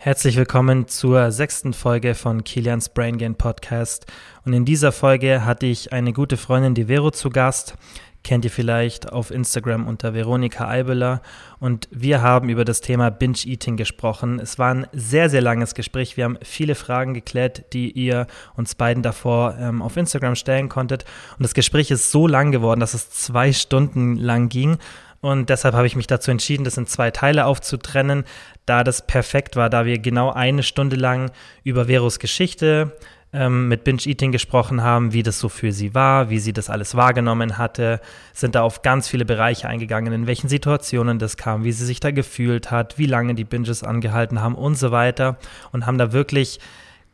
Herzlich willkommen zur sechsten Folge von Kilians Brain Gain Podcast. Und in dieser Folge hatte ich eine gute Freundin, die Vero, zu Gast. Kennt ihr vielleicht auf Instagram unter Veronika Eibeler. Und wir haben über das Thema Binge-Eating gesprochen. Es war ein sehr, sehr langes Gespräch. Wir haben viele Fragen geklärt, die ihr uns beiden davor ähm, auf Instagram stellen konntet. Und das Gespräch ist so lang geworden, dass es zwei Stunden lang ging. Und deshalb habe ich mich dazu entschieden, das in zwei Teile aufzutrennen, da das perfekt war, da wir genau eine Stunde lang über Veros Geschichte ähm, mit Binge Eating gesprochen haben, wie das so für sie war, wie sie das alles wahrgenommen hatte, sind da auf ganz viele Bereiche eingegangen, in welchen Situationen das kam, wie sie sich da gefühlt hat, wie lange die Binges angehalten haben und so weiter und haben da wirklich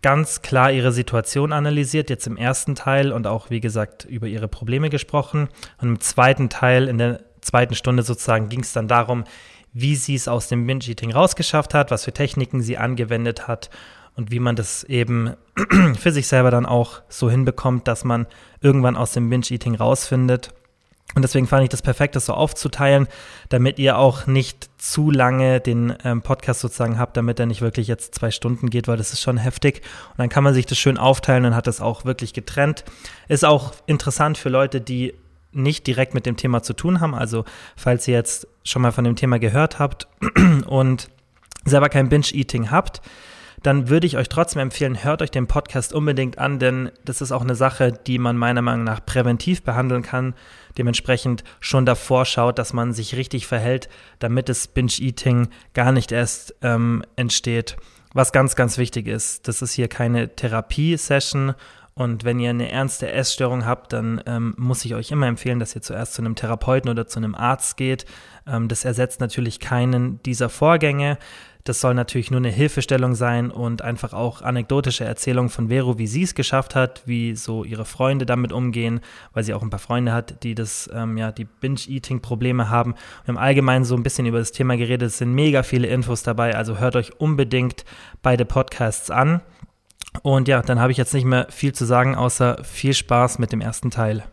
ganz klar ihre Situation analysiert, jetzt im ersten Teil und auch, wie gesagt, über ihre Probleme gesprochen. Und im zweiten Teil, in der zweiten Stunde sozusagen ging es dann darum, wie sie es aus dem Binge-Eating rausgeschafft hat, was für Techniken sie angewendet hat und wie man das eben für sich selber dann auch so hinbekommt, dass man irgendwann aus dem Binge-Eating rausfindet. Und deswegen fand ich das perfekt, das so aufzuteilen, damit ihr auch nicht zu lange den ähm, Podcast sozusagen habt, damit er nicht wirklich jetzt zwei Stunden geht, weil das ist schon heftig. Und dann kann man sich das schön aufteilen und hat das auch wirklich getrennt. Ist auch interessant für Leute, die nicht direkt mit dem Thema zu tun haben. Also falls ihr jetzt schon mal von dem Thema gehört habt und selber kein Binge-Eating habt, dann würde ich euch trotzdem empfehlen, hört euch den Podcast unbedingt an, denn das ist auch eine Sache, die man meiner Meinung nach präventiv behandeln kann. Dementsprechend schon davor schaut, dass man sich richtig verhält, damit das Binge-Eating gar nicht erst ähm, entsteht. Was ganz, ganz wichtig ist, das ist hier keine Therapie-Session und wenn ihr eine ernste Essstörung habt, dann ähm, muss ich euch immer empfehlen, dass ihr zuerst zu einem Therapeuten oder zu einem Arzt geht. Ähm, das ersetzt natürlich keinen dieser Vorgänge. Das soll natürlich nur eine Hilfestellung sein und einfach auch anekdotische Erzählungen von Vero, wie sie es geschafft hat, wie so ihre Freunde damit umgehen, weil sie auch ein paar Freunde hat, die das, ähm, ja, die Binge-Eating-Probleme haben. Wir haben allgemein so ein bisschen über das Thema geredet. Es sind mega viele Infos dabei, also hört euch unbedingt beide Podcasts an. Und ja, dann habe ich jetzt nicht mehr viel zu sagen, außer viel Spaß mit dem ersten Teil.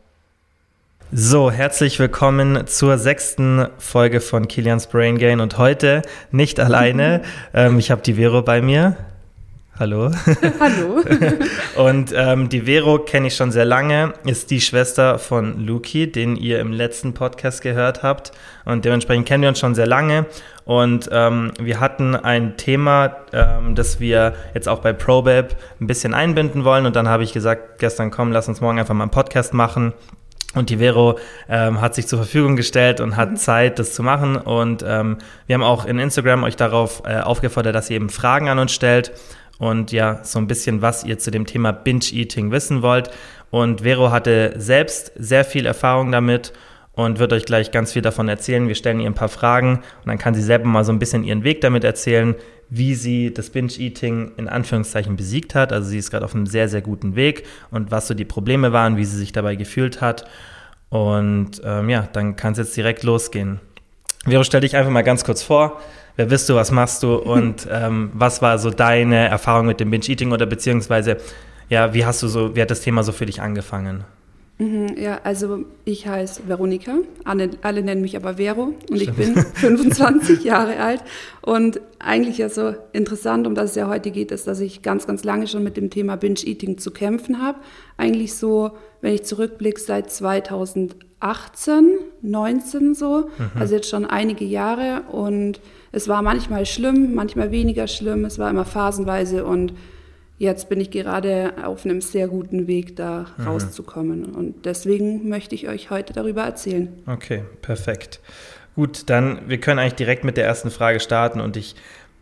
So, herzlich willkommen zur sechsten Folge von Kilians Brain Gain und heute nicht alleine. ähm, ich habe die Vero bei mir. Hallo. Hallo. und ähm, die Vero kenne ich schon sehr lange, ist die Schwester von Luki, den ihr im letzten Podcast gehört habt. Und dementsprechend kennen wir uns schon sehr lange. Und ähm, wir hatten ein Thema, ähm, das wir jetzt auch bei ProBab ein bisschen einbinden wollen. Und dann habe ich gesagt, gestern komm, lass uns morgen einfach mal einen Podcast machen. Und die Vero ähm, hat sich zur Verfügung gestellt und hat mhm. Zeit, das zu machen. Und ähm, wir haben auch in Instagram euch darauf äh, aufgefordert, dass ihr eben Fragen an uns stellt und ja, so ein bisschen, was ihr zu dem Thema Binge-Eating wissen wollt. Und Vero hatte selbst sehr viel Erfahrung damit und wird euch gleich ganz viel davon erzählen. Wir stellen ihr ein paar Fragen und dann kann sie selber mal so ein bisschen ihren Weg damit erzählen, wie sie das Binge-Eating in Anführungszeichen besiegt hat. Also sie ist gerade auf einem sehr, sehr guten Weg und was so die Probleme waren, wie sie sich dabei gefühlt hat. Und ähm, ja, dann kann es jetzt direkt losgehen. Vero, stell dich einfach mal ganz kurz vor wer bist du, was machst du? Und ähm, was war so deine Erfahrung mit dem Binge-Eating? Oder beziehungsweise, ja, wie hast du so, wie hat das Thema so für dich angefangen? Mhm, ja, also ich heiße Veronika, alle, alle, nennen mich aber Vero. Und ich bin 25 Jahre alt. Und eigentlich ja so interessant, um das es ja heute geht, ist, dass ich ganz, ganz lange schon mit dem Thema Binge-Eating zu kämpfen habe. Eigentlich so, wenn ich zurückblicke, seit 2018, 19 so, mhm. also jetzt schon einige Jahre und es war manchmal schlimm, manchmal weniger schlimm, es war immer phasenweise und jetzt bin ich gerade auf einem sehr guten Weg, da mhm. rauszukommen. Und deswegen möchte ich euch heute darüber erzählen. Okay, perfekt. Gut, dann wir können eigentlich direkt mit der ersten Frage starten und ich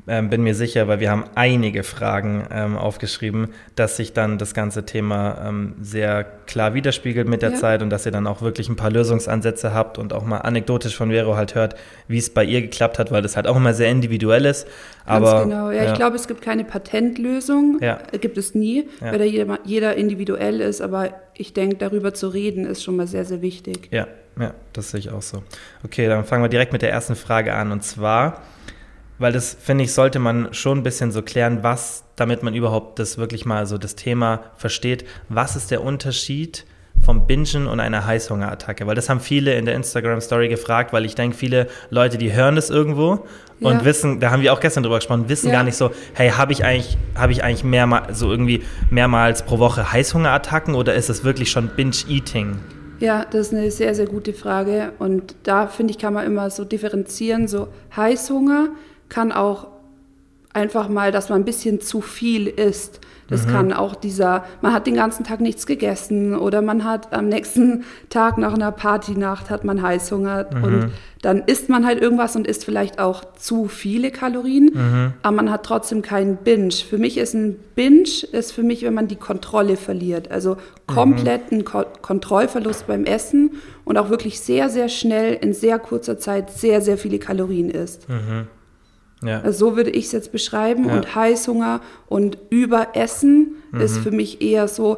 ähm, bin mir sicher, weil wir haben einige Fragen ähm, aufgeschrieben, dass sich dann das ganze Thema ähm, sehr klar widerspiegelt mit der ja. Zeit und dass ihr dann auch wirklich ein paar Lösungsansätze habt und auch mal anekdotisch von Vero halt hört, wie es bei ihr geklappt hat, weil das halt auch immer sehr individuell ist. Aber, Ganz genau, ja, ja. ich glaube, es gibt keine Patentlösung, ja. Äh, gibt es nie, weil da jeder, jeder individuell ist, aber ich denke, darüber zu reden ist schon mal sehr, sehr wichtig. Ja, ja, das sehe ich auch so. Okay, dann fangen wir direkt mit der ersten Frage an und zwar, weil das, finde ich, sollte man schon ein bisschen so klären, was, damit man überhaupt das wirklich mal so das Thema versteht, was ist der Unterschied vom Bingen und einer Heißhungerattacke? Weil das haben viele in der Instagram-Story gefragt, weil ich denke, viele Leute, die hören das irgendwo und Ja. wissen, da haben wir auch gestern drüber gesprochen, wissen Ja. gar nicht so, hey, habe ich eigentlich, habe ich eigentlich mehrmal, so irgendwie mehrmals pro Woche Heißhungerattacken oder ist es wirklich schon Binge-Eating? Ja, das ist eine sehr, sehr gute Frage. Und da finde ich, kann man immer so differenzieren. So Heißhunger kann auch einfach mal, dass man ein bisschen zu viel isst. Das kann auch dieser, man hat den ganzen Tag nichts gegessen oder man hat am nächsten Tag nach einer Partynacht hat man Heißhunger und dann isst man halt irgendwas und isst vielleicht auch zu viele Kalorien, aber man hat trotzdem keinen Binge. Für mich ist ein Binge, ist für mich, wenn man die Kontrolle verliert. Also kompletten Ko Kontrollverlust beim Essen und auch wirklich sehr, sehr schnell in sehr kurzer Zeit sehr, sehr viele Kalorien isst. Ja. Also so würde ich es jetzt beschreiben. Ja. Und Heißhunger und Überessen ist für mich eher so,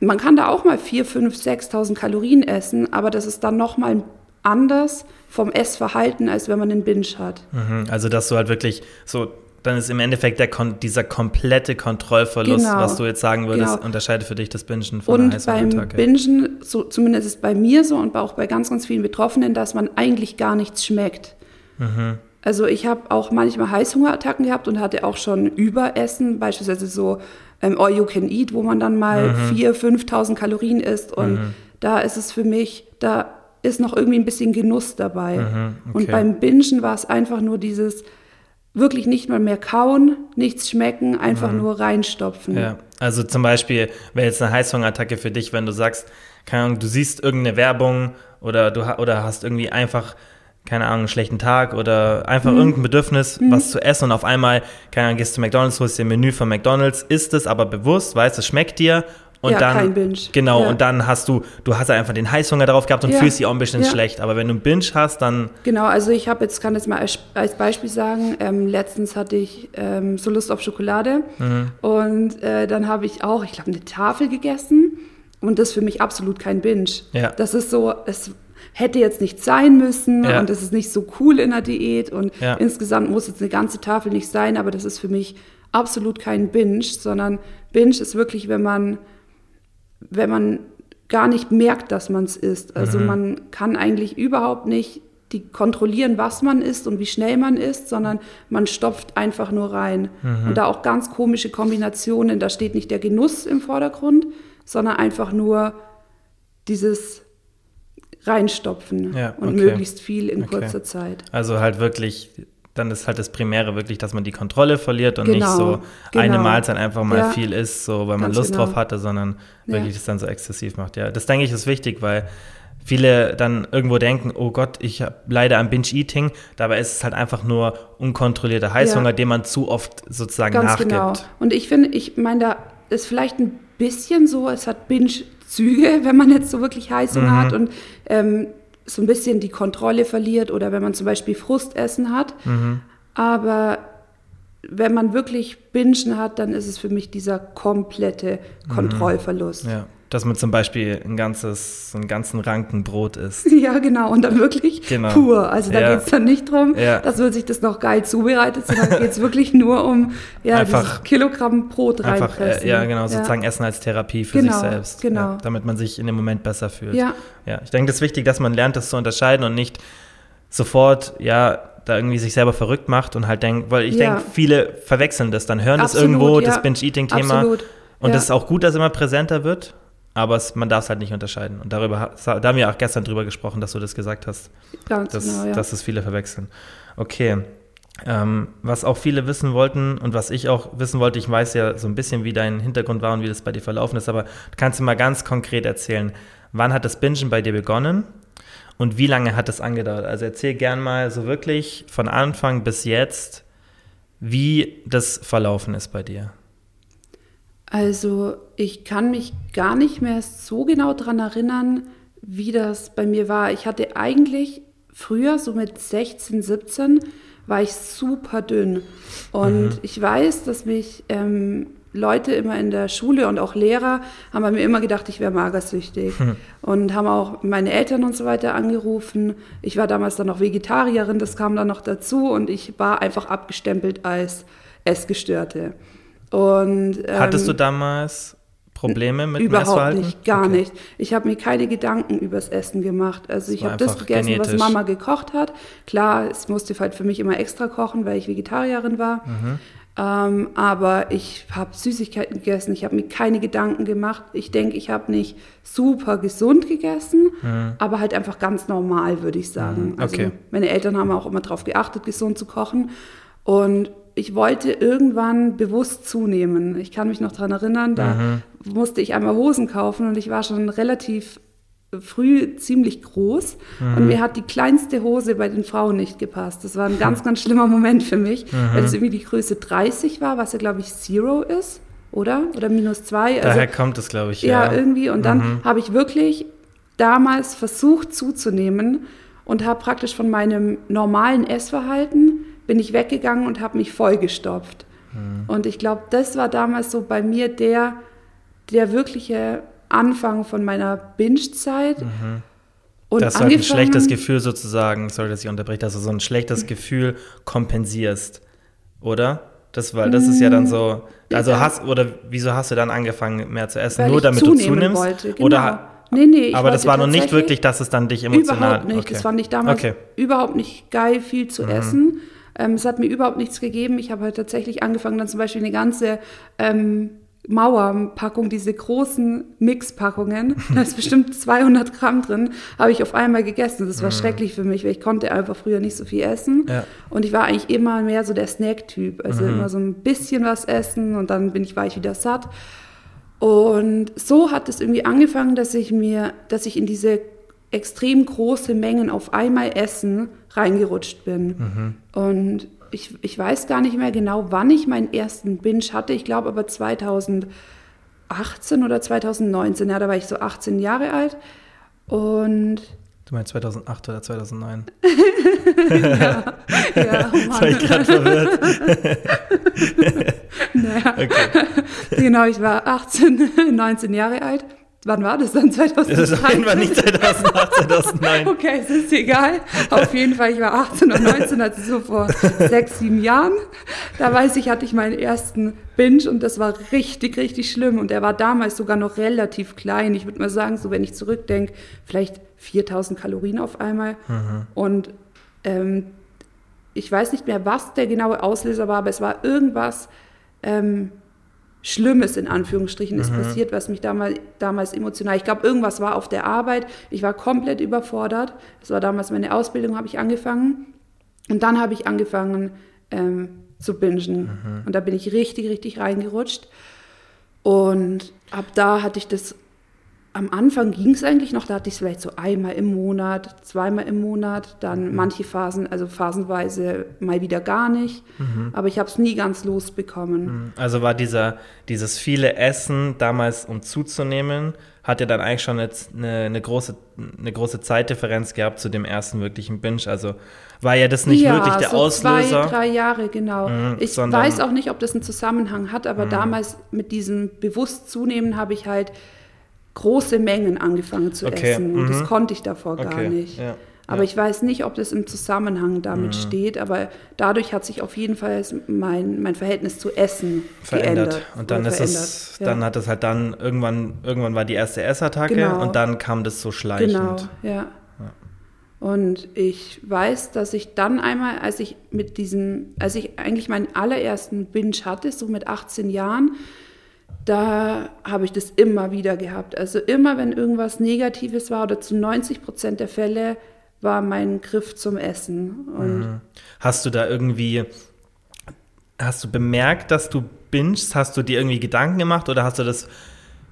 man kann da auch mal 4, 5, 6.000 Kalorien essen, aber das ist dann nochmal anders vom Essverhalten, als wenn man einen Binge hat. Mhm, Also, dass du halt wirklich so, dann ist im Endeffekt der Kon dieser komplette Kontrollverlust, Genau. was du jetzt sagen würdest, Genau. unterscheidet für dich das Bingen von Und beim. Bingen, so, zumindest ist es bei mir so und auch bei ganz, ganz vielen Betroffenen, dass man eigentlich gar nichts schmeckt. Mhm. Also ich habe auch manchmal Heißhungerattacken gehabt und hatte auch schon Überessen, beispielsweise so ähm, All You Can Eat, wo man dann mal Mhm. 4.000, 5.000 Kalorien isst. Und da ist es für mich, da ist noch irgendwie ein bisschen Genuss dabei. Mhm, Und okay. beim Bingen war es einfach nur dieses wirklich nicht mal mehr kauen, nichts schmecken, einfach nur reinstopfen. Mhm. Ja, also zum Beispiel wäre jetzt eine Heißhungerattacke für dich, wenn du sagst, keine Ahnung, du siehst irgendeine Werbung oder du oder hast irgendwie einfach keine Ahnung, einen schlechten Tag oder einfach Mhm. irgendein Bedürfnis, was zu essen und auf einmal, keine Ahnung, gehst du McDonalds, holst dir ein Menü von McDonalds, isst es aber bewusst, weißt, es schmeckt dir und Ja, dann, genau, Ja. und dann hast du, du hast einfach den Heißhunger darauf gehabt und Ja. fühlst dich auch ein bisschen schlecht, aber wenn du einen Binge hast, dann, Genau, also ich habe jetzt, kann jetzt mal als, als Beispiel sagen, ähm, letztens hatte ich ähm, so Lust auf Schokolade Mhm. und äh, dann habe ich auch, ich glaube, eine Tafel gegessen und das ist für mich absolut kein Binge. Ja. Das ist so, es hätte jetzt nicht sein müssen Ja. und es ist nicht so cool in der Diät und Ja. insgesamt muss jetzt eine ganze Tafel nicht sein, aber das ist für mich absolut kein Binge, sondern Binge ist wirklich, wenn man, wenn man gar nicht merkt, dass man es isst. Also man kann eigentlich überhaupt nicht die kontrollieren, was man isst und wie schnell man isst, sondern man stopft einfach nur rein. Und da auch ganz komische Kombinationen, da steht nicht der Genuss im Vordergrund, sondern einfach nur dieses Reinstopfen Ja, und okay. möglichst viel in Okay. kurzer Zeit. also halt wirklich, dann ist halt das Primäre wirklich, dass man die Kontrolle verliert und nicht Genau, so eine genau. Mahlzeit einfach mal Ja, viel isst, so weil man Lust genau. drauf hatte, sondern Ja. wirklich das dann so exzessiv macht. Ja, das denke ich ist wichtig, weil viele dann irgendwo denken, oh Gott, ich leide am Binge-Eating, dabei ist es halt einfach nur unkontrollierter Heißhunger, Ja. den man zu oft sozusagen Ganz nachgibt. genau. Und ich finde, ich meine, da ist vielleicht ein bisschen so, es hat Binge-Züge, wenn man jetzt so wirklich Heißhunger Mhm. hat und ähm, so ein bisschen die Kontrolle verliert oder wenn man zum Beispiel Frustessen hat. Mhm. Aber wenn man wirklich Bingen hat, dann ist es für mich dieser komplette Kontrollverlust. Mhm. Ja, dass man zum Beispiel ein ganzes, einen ganzen Ranken Brot isst. Ja, genau. Und dann wirklich Genau. pur. Also da Ja. geht es dann nicht drum, Ja. dass man sich das noch geil zubereitet, sondern geht es wirklich nur um ja, Einfach- Kilogramm Brot Einfach, reinpressen. äh, ja, genau, sozusagen Essen als Therapie für Genau, sich selbst. genau. Damit man sich in dem Moment besser fühlt. Ja. Ja, ich denke, das ist wichtig, dass man lernt, das zu unterscheiden und nicht sofort, ja, da irgendwie sich selber verrückt macht und halt denkt, weil ich denke, viele verwechseln das, dann hören das Absolut, irgendwo, ja. das Binge-Eating-Thema. Absolut. Und ja. das ist auch gut, dass immer präsenter wird, aber es, man darf es halt nicht unterscheiden. Und darüber, da haben wir auch gestern drüber gesprochen, dass du das gesagt hast, Ganz dass, genau, ja. dass es viele verwechseln. Okay. Ähm, was auch viele wissen wollten und was ich auch wissen wollte, ich weiß ja so ein bisschen, wie dein Hintergrund war und wie das bei dir verlaufen ist, aber kannst du mal ganz konkret erzählen, wann hat das Bingen bei dir begonnen und wie lange hat es angedauert? Also erzähl gern mal so wirklich von Anfang bis jetzt, wie das verlaufen ist bei dir. Also ich kann mich gar nicht mehr so genau daran erinnern, wie das bei mir war. Ich hatte eigentlich früher, so mit 16, 17, war ich super dünn. Und ich weiß, dass mich ähm, Leute immer in der Schule und auch Lehrer haben bei mir immer gedacht, ich wäre magersüchtig. Und haben auch meine Eltern und so weiter angerufen. Ich war damals dann noch Vegetarierin, das kam dann noch dazu. Und ich war einfach abgestempelt als Essgestörte. Und, ähm, Hattest du damals Probleme mit Überhaupt Essverhalten? nicht, gar okay. nicht. Ich habe mir keine Gedanken übers Essen gemacht. Also ich habe das gegessen, genetisch. was Mama gekocht hat. Klar, es musste halt für mich immer extra kochen, weil ich Vegetarierin war. Mhm. Ähm, aber ich habe Süßigkeiten gegessen. Ich habe mir keine Gedanken gemacht. Ich denke, ich habe nicht super gesund gegessen, aber halt einfach ganz normal, würde ich sagen. Mhm. Okay. Also meine Eltern haben auch immer darauf geachtet, gesund zu kochen. Und ich wollte irgendwann bewusst zunehmen. Ich kann mich noch daran erinnern, da Mhm. musste ich einmal Hosen kaufen und ich war schon relativ früh ziemlich groß Mhm. und mir hat die kleinste Hose bei den Frauen nicht gepasst. Das war ein ganz, ganz schlimmer Moment für mich, Mhm. weil es irgendwie die Größe 30 war, was ja, glaube ich, Zero ist, oder? Oder minus zwei. Also, Daher kommt es, glaube ich. ja, Ja, irgendwie. Und dann Mhm. habe ich wirklich damals versucht zuzunehmen und habe praktisch von meinem normalen Essverhalten bin ich weggegangen und habe mich vollgestopft. Mhm. Und ich glaube, das war damals so bei mir der, der wirkliche Anfang von meiner Binge-Zeit. Und dass du halt ein schlechtes Gefühl sozusagen, sorry, dass ich unterbreche, dass du so ein schlechtes Gefühl kompensierst, oder? Das, weil das ist ja dann so, also Ja. hast, oder wieso hast du dann angefangen, mehr zu essen? weil Nur damit du zunimmst? wollte. Genau. Oder, nee, nee, ich aber das war noch nicht wirklich, dass es dann dich emotional... Überhaupt nicht. Okay. Das fand ich damals Okay. Mhm. überhaupt nicht geil, viel zu essen. Ähm, es hat mir überhaupt nichts gegeben. Ich habe halt tatsächlich angefangen, dann zum Beispiel eine ganze ähm, Mauerpackung, diese großen Mixpackungen, da ist bestimmt 200 Gramm drin, habe ich auf einmal gegessen. Das war schrecklich für mich, weil ich konnte einfach früher nicht so viel essen. Ja. Und ich war eigentlich immer mehr so der Snack-Typ. Also Mhm. immer so ein bisschen was essen und dann bin ich, war ich wieder satt. Und so hat es irgendwie angefangen, dass ich mir, dass ich in diese extrem große Mengen auf einmal Essen reingerutscht bin. Und ich, ich weiß gar nicht mehr genau, wann ich meinen ersten Binge hatte. Ich glaube aber 2018 oder 2019. Ja, da war ich so 18 Jahre alt. Und Du meinst 2008 oder 2009? ja, oh Das war ich Mann. gerade verwirrt. Naja, Okay. genau, ich war 18, 19 Jahre alt. Wann war das dann? 2013? Das ist auf jeden Fall nicht 2008, 2009. Okay, es ist egal. Auf jeden Fall, ich war 18 und 19, also so vor sechs, sieben Jahren. Da weiß ich, hatte ich meinen ersten Binge und das war richtig, richtig schlimm. Und der war damals sogar noch relativ klein. Ich würde mal sagen, so wenn ich zurückdenke, vielleicht 4000 Kalorien auf einmal. Und ähm, ich weiß nicht mehr, was der genaue Auslöser war, aber es war irgendwas ähm, Schlimmes in Anführungsstrichen ist passiert, was mich damals, damals emotional. Ich glaube, irgendwas war auf der Arbeit. Ich war komplett überfordert. Das war damals meine Ausbildung, habe ich angefangen. Und dann habe ich angefangen ähm, zu bingen. Und da bin ich richtig, richtig reingerutscht. Und ab da hatte ich das, am Anfang ging es eigentlich noch, da hatte ich es vielleicht so einmal im Monat, zweimal im Monat, dann manche Phasen, also phasenweise mal wieder gar nicht. Aber ich habe es nie ganz losbekommen. Also war dieser, dieses viele Essen damals, um zuzunehmen, hat ja dann eigentlich schon jetzt eine, eine, große, eine große Zeitdifferenz gehabt zu dem ersten wirklichen Binge. Also war ja das nicht ja, wirklich der so Auslöser. Zwei, drei Jahre, genau. Mhm, ich Mhm. weiß auch nicht, ob das einen Zusammenhang hat, aber damals mit diesem bewusst zunehmen habe ich halt große Mengen angefangen zu Okay, essen. Und das mhm. konnte ich davor gar Okay, nicht. ja, Aber ja. Mhm. ich weiß nicht, ob das im Zusammenhang damit steht, aber dadurch hat sich auf jeden Fall mein, mein Verhältnis zu Essen verändert. geändert. Und dann ist verändert. es, Ja. dann hat es halt dann irgendwann, irgendwann war die erste Essattacke Genau. und dann kam das so schleichend. Genau, ja. Und ich weiß, dass ich dann einmal, als ich mit diesem, als ich eigentlich meinen allerersten Binge hatte, so mit 18 Jahren, da habe ich das immer wieder gehabt. Also immer, wenn irgendwas Negatives war oder zu 90 Prozent der Fälle war mein Griff zum Essen. Und Mhm. Hast du da irgendwie, hast du bemerkt, dass du bingst? Hast du dir irgendwie Gedanken gemacht oder hast du das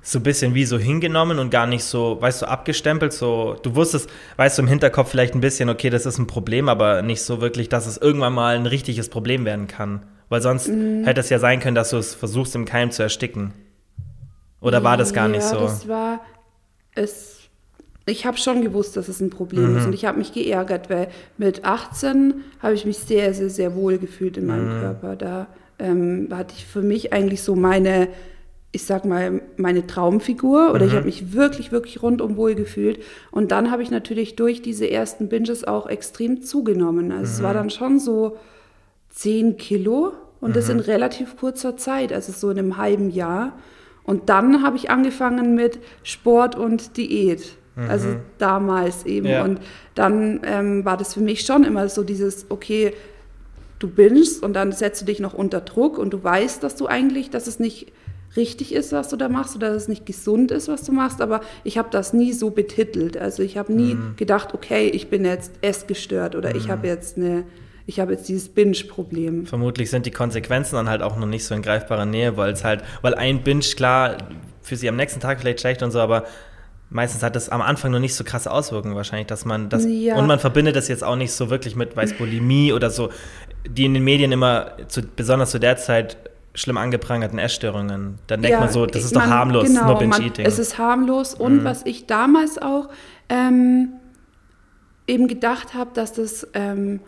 so ein bisschen wie so hingenommen und gar nicht so, weißt du, abgestempelt? So, du wusstest, weißt du, im Hinterkopf vielleicht ein bisschen, okay, das ist ein Problem, aber nicht so wirklich, dass es irgendwann mal ein richtiges Problem werden kann. Weil sonst Mhm. hätte es ja sein können, dass du es versuchst, im Keim zu ersticken. Oder war das gar nicht ja, so? das war es. Ich habe schon gewusst, dass es ein Problem Mhm. ist und ich habe mich geärgert, weil mit 18 habe ich mich sehr, sehr, sehr wohl gefühlt in meinem Mhm. Körper. Da ähm, hatte ich für mich eigentlich so meine, ich sag mal, meine Traumfigur oder ich Mhm. habe mich wirklich, wirklich rundum wohl gefühlt. Und dann habe ich natürlich durch diese ersten Binges auch extrem zugenommen. Also es war Mhm. dann schon so 10 Kilo und Mhm. das in relativ kurzer Zeit, also so in einem halben Jahr. Und dann habe ich angefangen mit Sport und Diät. Also Mhm. damals eben. Ja. Und dann ähm, war das für mich schon immer so dieses, okay, du bingst und dann setzt du dich noch unter Druck und du weißt, dass du eigentlich, dass es nicht richtig ist, was du da machst oder dass es nicht gesund ist, was du machst, aber ich habe das nie so betitelt. Also ich habe nie Mhm. gedacht, okay, ich bin jetzt essgestört oder ich habe jetzt eine, ich habe jetzt dieses Binge-Problem. Vermutlich sind die Konsequenzen dann halt auch noch nicht so in greifbarer Nähe, weil es halt, weil ein Binge, klar, für sie am nächsten Tag vielleicht schlecht und so, aber meistens hat das am Anfang noch nicht so krasse Auswirkungen wahrscheinlich, dass man das, Ja. und man verbindet das jetzt auch nicht so wirklich mit Weißbulimie oder so, die in den Medien immer, zu, besonders zu der Zeit, schlimm angeprangerten Essstörungen. Dann denkt Ja, man so, das ist man- doch harmlos, genau, nur man- Binge-Eating. Es ist harmlos und was ich damals auch ähm, eben gedacht habe, dass das ähm,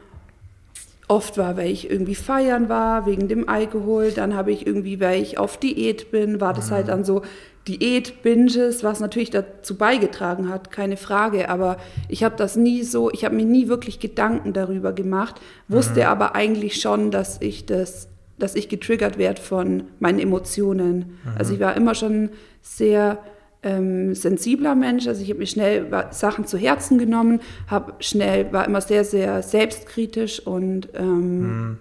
oft war, weil ich irgendwie feiern war, wegen dem Alkohol, dann habe ich irgendwie, weil ich auf Diät bin, war das halt dann so Diät-Binges, was natürlich dazu beigetragen hat, keine Frage, aber ich habe das nie so, ich habe mir nie wirklich Gedanken darüber gemacht, wusste aber eigentlich schon, dass ich das dass ich getriggert werde von meinen Emotionen. Also ich war immer schon sehr ähm, sensibler Mensch. Also ich habe mir schnell Sachen zu Herzen genommen, habe schnell war immer sehr sehr selbstkritisch und ähm,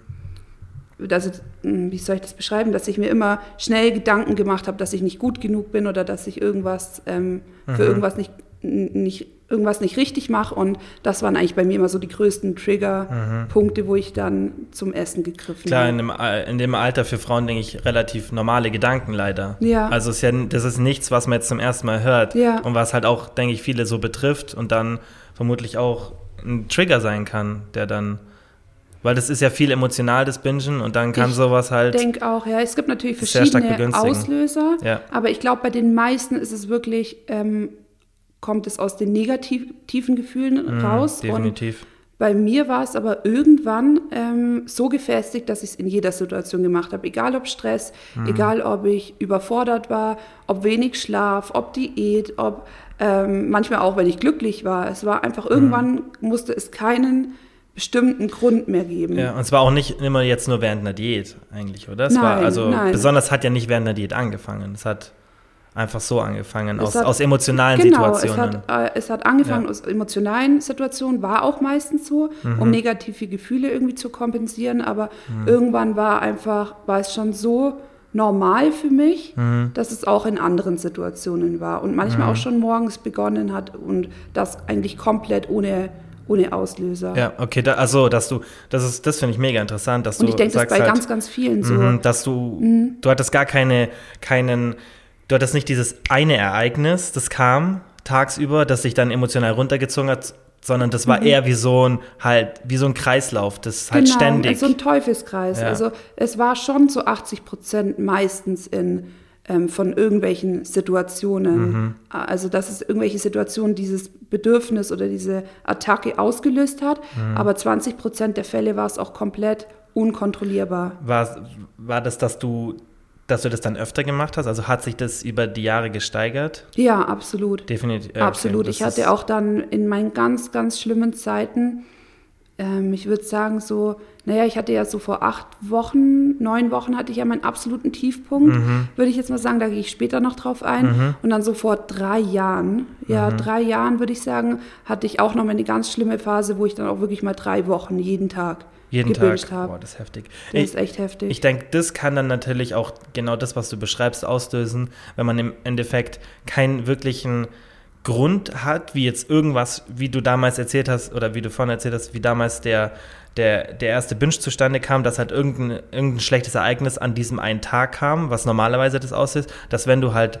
also, mh, wie soll ich das beschreiben, dass ich mir immer schnell Gedanken gemacht habe, dass ich nicht gut genug bin oder dass ich irgendwas ähm, für irgendwas nicht, nicht irgendwas nicht richtig mache und das waren eigentlich bei mir immer so die größten Triggerpunkte, wo ich dann zum Essen gegriffen Klar, habe. in dem, Al- in dem Alter für Frauen, denke ich, relativ normale Gedanken leider. Ja. Also es ist ja, das ist nichts, was man jetzt zum ersten Mal hört Ja. und was halt auch, denke ich, viele so betrifft und dann vermutlich auch ein Trigger sein kann, der dann, weil das ist ja viel emotional, das Bingen und dann kann Ich sowas halt, Ich denke auch, ja. Es gibt natürlich verschiedene. Auslöser, Ja. aber ich glaube, bei den meisten ist es wirklich, ähm, kommt es aus den negativen Gefühlen raus. Und Mhm, definitiv. bei mir war es aber irgendwann ähm, so gefestigt, dass ich es in jeder Situation gemacht habe. Egal ob Stress, Mhm. egal ob ich überfordert war, ob wenig Schlaf, ob Diät, ob ähm, manchmal auch, wenn ich glücklich war. Es war einfach, Mhm. irgendwann musste es keinen bestimmten Grund mehr geben. Ja, und es war auch nicht immer jetzt nur während einer Diät eigentlich, oder? Es war Nein, also nein. besonders hat ja nicht während einer Diät angefangen. Es hat einfach so angefangen, aus, hat- aus emotionalen genau, Situationen. Es hat, äh, es hat angefangen Ja. aus emotionalen Situationen, war auch meistens so, Mhm. um negative Gefühle irgendwie zu kompensieren. Aber Mhm. irgendwann war einfach, war es schon so normal für mich, Mhm. dass es auch in anderen Situationen war und manchmal auch schon morgens begonnen hat und das eigentlich komplett ohne, ohne Auslöser. Ja, okay, da, also, dass du, das ist, das finde ich mega interessant, dass und du ich denke, das bei halt, ganz, ganz vielen so. mhm, dass du, du hattest gar keine, keinen, du hattest nicht dieses eine Ereignis, das kam tagsüber, das sich dann emotional runtergezogen hat, sondern das war eher wie so ein, halt, wie so ein Kreislauf, das halt genau, ständig. so ein Teufelskreis. Ja. Also es war schon zu 80 Prozent meistens in, ähm, von irgendwelchen Situationen. Mhm. Also dass es irgendwelche Situationen dieses Bedürfnis oder diese Attacke ausgelöst hat. Mhm. Aber 20 Prozent der Fälle war es auch komplett unkontrollierbar. war, war das, dass du, dass du das dann öfter gemacht hast? Also hat sich das über die Jahre gesteigert? Ja, absolut. Definitiv. okay, Absolut. Ich hatte auch dann in meinen ganz, ganz schlimmen Zeiten, ähm, ich würde sagen so, naja, ich hatte ja so vor acht Wochen, neun Wochen hatte ich ja meinen absoluten Tiefpunkt, Mhm. würde ich jetzt mal sagen, da gehe ich später noch drauf ein. Und dann so vor drei Jahren, ja, Mhm. drei Jahren würde ich sagen, hatte ich auch noch mal eine ganz schlimme Phase, wo ich dann auch wirklich mal drei Wochen jeden Tag jeden Tag. habe. Boah, das ist heftig. Das Ich- ist echt heftig. Ich denke, das kann dann natürlich auch genau das, was du beschreibst, auslösen, wenn man im Endeffekt keinen wirklichen Grund hat, wie jetzt irgendwas, wie du damals erzählt hast oder wie du vorhin erzählt hast, wie damals der, der, der erste Binge zustande kam, dass halt irgendein, irgendein schlechtes Ereignis an diesem einen Tag kam, was normalerweise das auslöst, dass wenn du halt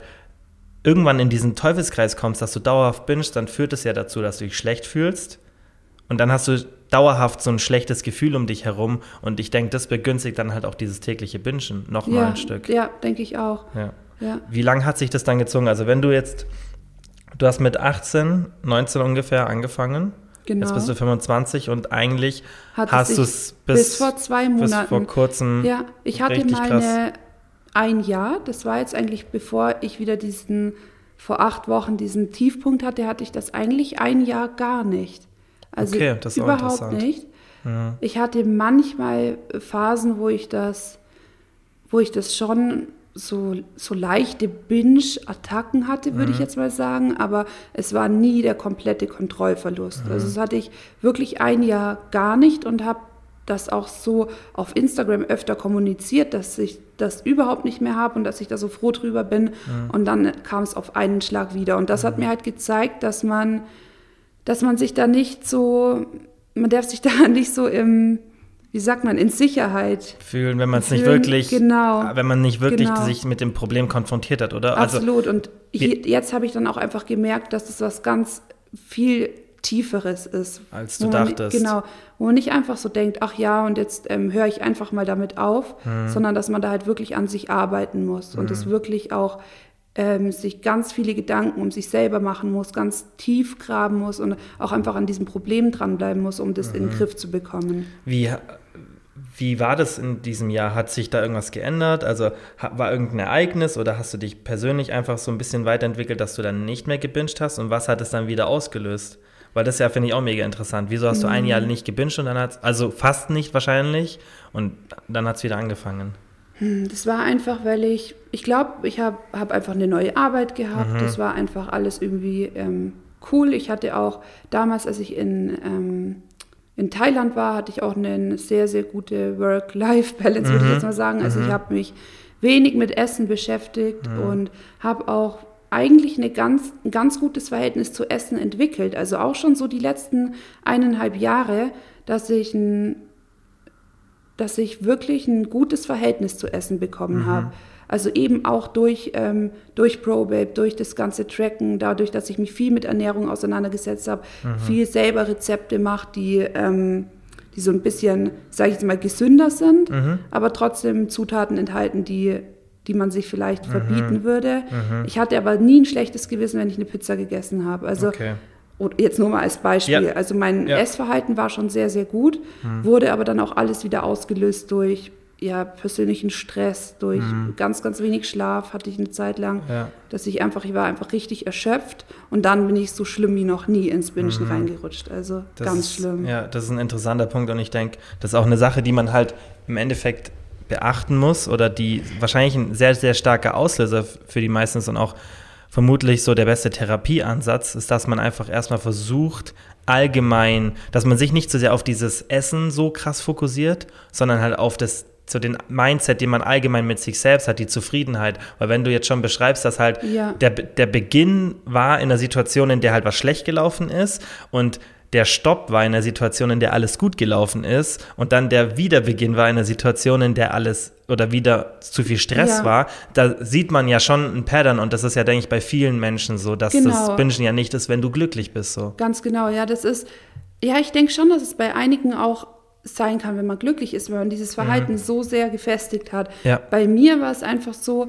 irgendwann in diesen Teufelskreis kommst, dass du dauerhaft bingst, dann führt es ja dazu, dass du dich schlecht fühlst und dann hast du dauerhaft so ein schlechtes Gefühl um dich herum. Und ich denke, das begünstigt dann halt auch dieses tägliche Bingen nochmal ja, ein Stück. ja, denke ich auch. Ja. Ja. Wie lange hat sich das dann gezogen? Also wenn du jetzt, du hast mit 18, 19 ungefähr angefangen. Genau. Jetzt bist du 25 und eigentlich Hat hast du es bis, bis vor zwei bis Monaten. vor kurzem. Ja, ich hatte mal krass. ein Jahr, das war jetzt eigentlich bevor ich wieder diesen, vor acht Wochen diesen Tiefpunkt hatte, hatte ich das eigentlich ein Jahr gar nicht. Also Okay, das ist überhaupt nicht. Ich hatte manchmal Phasen, wo ich das, wo ich das schon so, so leichte Binge-Attacken hatte, würde mhm. ich jetzt mal sagen, aber es war nie der komplette Kontrollverlust. Mhm. Also das hatte ich wirklich ein Jahr gar nicht und habe das auch so auf Instagram öfter kommuniziert, dass ich das überhaupt nicht mehr habe und dass ich da so froh drüber bin. Mhm. Und dann kam es auf einen Schlag wieder. Und das hat mhm. mir halt gezeigt, dass man, dass man sich da nicht so, man darf sich da nicht so im wie sagt man, in Sicherheit fühlen, wenn man es nicht wirklich, genau, wenn man nicht wirklich genau. sich mit dem Problem konfrontiert hat, oder? Also Absolut. Also, und hier, jetzt habe ich dann auch einfach gemerkt, dass es was ganz viel Tieferes ist. Als du dachtest. Genau. Wo man nicht einfach so denkt, ach ja, und jetzt ähm, höre ich einfach mal damit auf, hm. sondern dass man da halt wirklich an sich arbeiten muss hm. und es wirklich auch ähm, sich ganz viele Gedanken um sich selber machen muss, ganz tief graben muss und auch einfach an diesem Problem dranbleiben muss, um das mhm. in den mhm. Griff zu bekommen. Wie, wie war das in diesem Jahr? Hat sich da irgendwas geändert? Also war irgendein Ereignis oder hast du dich persönlich einfach so ein bisschen weiterentwickelt, dass du dann nicht mehr gebinged hast? Und was hat es dann wieder ausgelöst? Weil das ja, finde ich, auch mega interessant. Wieso hast mhm. du ein Jahr mhm. nicht gebinged und dann hat also fast nicht wahrscheinlich und dann hat es wieder angefangen? Hm, das war einfach, weil ich, ich glaube, ich habe hab einfach eine neue Arbeit gehabt. Mhm. Das war einfach alles irgendwie ähm, cool. Ich hatte auch damals, als ich in, ähm, in Thailand war, hatte ich auch eine sehr, sehr gute Work-Life-Balance, mhm. würde ich jetzt mal sagen. Also mhm. ich habe mich wenig mit Essen beschäftigt mhm. und habe auch eigentlich eine ganz, ein ganz gutes Verhältnis zu Essen entwickelt. Also auch schon so die letzten eineinhalb Jahre, dass ich ein dass ich wirklich ein gutes Verhältnis zu Essen bekommen mhm. habe. Also eben auch durch, ähm, durch ProBabe, durch das ganze Tracken, dadurch, dass ich mich viel mit Ernährung auseinandergesetzt habe, mhm. viel selber Rezepte mache, die, ähm, die so ein bisschen, sage ich jetzt mal, gesünder sind, mhm. aber trotzdem Zutaten enthalten, die, die man sich vielleicht mhm. verbieten würde. Mhm. Ich hatte aber nie ein schlechtes Gewissen, wenn ich eine Pizza gegessen habe. Also okay jetzt nur mal als Beispiel. Ja. Also mein ja. Essverhalten war schon sehr, sehr gut, mhm. wurde aber dann auch alles wieder ausgelöst durch ja, persönlichen Stress, durch mhm. ganz, ganz wenig Schlaf hatte ich eine Zeit lang, ja. dass ich einfach, ich war einfach richtig erschöpft und dann bin ich so schlimm wie noch nie ins Bingen mhm. reingerutscht. Also das ganz ist, schlimm. Ja, das ist ein interessanter Punkt und ich denke, das ist auch eine Sache, die man halt im Endeffekt beachten muss oder die wahrscheinlich ein sehr, sehr starker Auslöser für die meisten ist und auch vermutlich so der beste Therapieansatz ist, dass man einfach erstmal versucht, allgemein, dass man sich nicht so sehr auf dieses Essen so krass fokussiert, sondern halt auf das so den Mindset, den man allgemein mit sich selbst hat, die Zufriedenheit. Weil wenn du jetzt schon beschreibst, dass halt ja. der, der Beginn war in einer Situation, in der halt was schlecht gelaufen ist und der Stopp war in einer Situation, in der alles gut gelaufen ist und dann der Wiederbeginn war in einer Situation, in der alles oder wieder zu viel Stress ja. war, da sieht man ja schon ein Pattern und das ist ja, denke ich, bei vielen Menschen so, dass genau. das Bingen ja nicht ist, wenn du glücklich bist. So. Ganz genau, ja, das ist, ja, ich denke schon, dass es bei einigen auch sein kann, wenn man glücklich ist, wenn man dieses Verhalten mhm. so sehr gefestigt hat. Ja. Bei mir war es einfach so,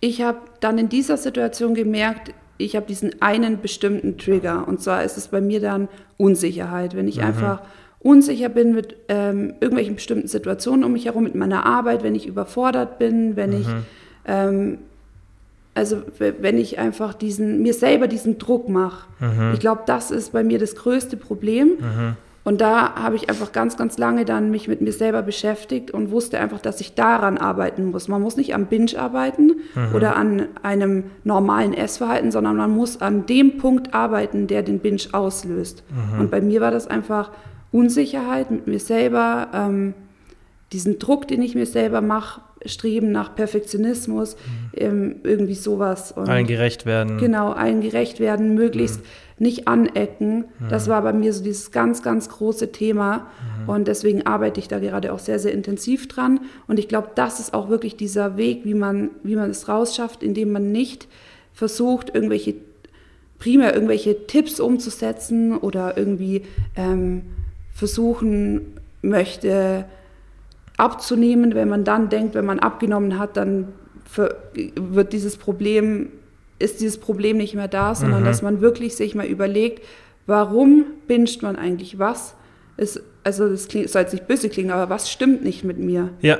ich habe dann in dieser Situation gemerkt, ich habe diesen einen bestimmten Trigger. Und zwar ist es bei mir dann Unsicherheit. Wenn ich mhm. einfach unsicher bin mit ähm, irgendwelchen bestimmten Situationen um mich herum, mit meiner Arbeit, wenn ich überfordert bin, wenn mhm. ich, ähm, also wenn ich einfach diesen, mir selber diesen Druck mache. Mhm. Ich glaube, das ist bei mir das größte Problem. Und da habe ich einfach ganz, ganz lange dann mich mit mir selber beschäftigt und wusste einfach, dass ich daran arbeiten muss. Man muss nicht am Binge arbeiten mhm. oder an einem normalen Essverhalten, sondern man muss an dem Punkt arbeiten, der den Binge auslöst. Mhm. Und bei mir war das einfach Unsicherheit mit mir selber, ähm, diesen Druck, den ich mir selber mache, Streben nach Perfektionismus, mhm. ähm, irgendwie sowas. Und allen gerecht werden. Genau, allen gerecht werden, möglichst mhm nicht anecken. Mhm. Das war bei mir so dieses ganz, ganz große Thema. Mhm. Und deswegen arbeite ich da gerade auch sehr, sehr intensiv dran. Und ich glaube, das ist auch wirklich dieser Weg, wie man, wie man es rausschafft, indem man nicht versucht, irgendwelche primär irgendwelche Tipps umzusetzen oder irgendwie ähm, versuchen möchte abzunehmen, wenn man dann denkt, wenn man abgenommen hat, dann wird dieses Problem ist dieses Problem nicht mehr da, sondern mhm. dass man wirklich sich mal überlegt, warum binscht man eigentlich was? Ist, also das klingt, soll jetzt nicht böse klingen, aber was stimmt nicht mit mir? Ja.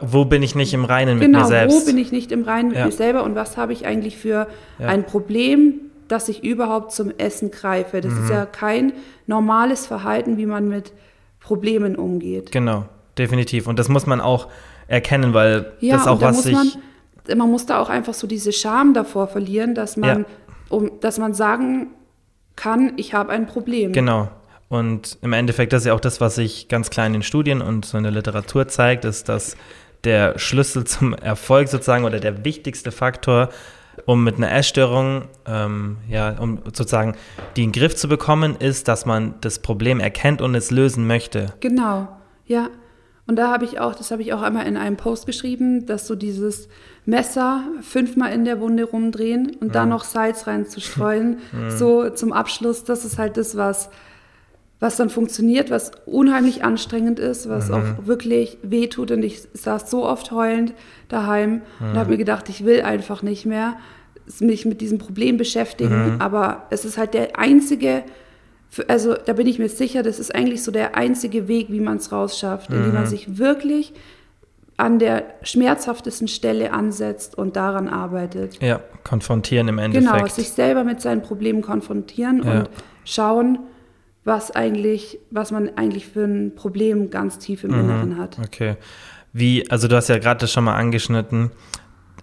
Wo bin ich nicht im Reinen mit genau, mir selbst? Genau, wo bin ich nicht im Reinen mit ja. mir selber und was habe ich eigentlich für ja. ein Problem, dass ich überhaupt zum Essen greife? Das mhm. ist ja kein normales Verhalten, wie man mit Problemen umgeht. Genau, definitiv. Und das muss man auch erkennen, weil ja, das auch was sich man muss da auch einfach so diese Scham davor verlieren, dass man, ja. um, dass man sagen kann, ich habe ein Problem. Genau. Und im Endeffekt, das ist ja auch das, was sich ganz klar in den Studien und so in der Literatur zeigt, ist, dass der Schlüssel zum Erfolg sozusagen oder der wichtigste Faktor, um mit einer Essstörung, ähm, ja, um sozusagen die in den Griff zu bekommen, ist, dass man das Problem erkennt und es lösen möchte. Genau, ja. Und da habe ich auch, das habe ich auch einmal in einem Post geschrieben, dass so dieses Messer fünfmal in der Wunde rumdrehen und mhm. dann noch Salz reinzustreuen, mhm. so zum Abschluss, das ist halt das, was, was dann funktioniert, was unheimlich anstrengend ist, was mhm. auch wirklich wehtut. Und ich saß so oft heulend daheim und habe mir gedacht, ich will einfach nicht mehr mich mit diesem Problem beschäftigen. Mhm. Aber es ist halt der einzige also da bin ich mir sicher, das ist eigentlich so der einzige Weg, wie man es rausschafft, mhm. indem man mhm. sich wirklich an der schmerzhaftesten Stelle ansetzt und daran arbeitet. Ja, konfrontieren im Endeffekt. Genau, sich selber mit seinen Problemen konfrontieren ja. und schauen, was eigentlich, was man eigentlich für ein Problem ganz tief im mhm. Inneren hat. Okay. Wie, also du hast ja gerade das schon mal angeschnitten,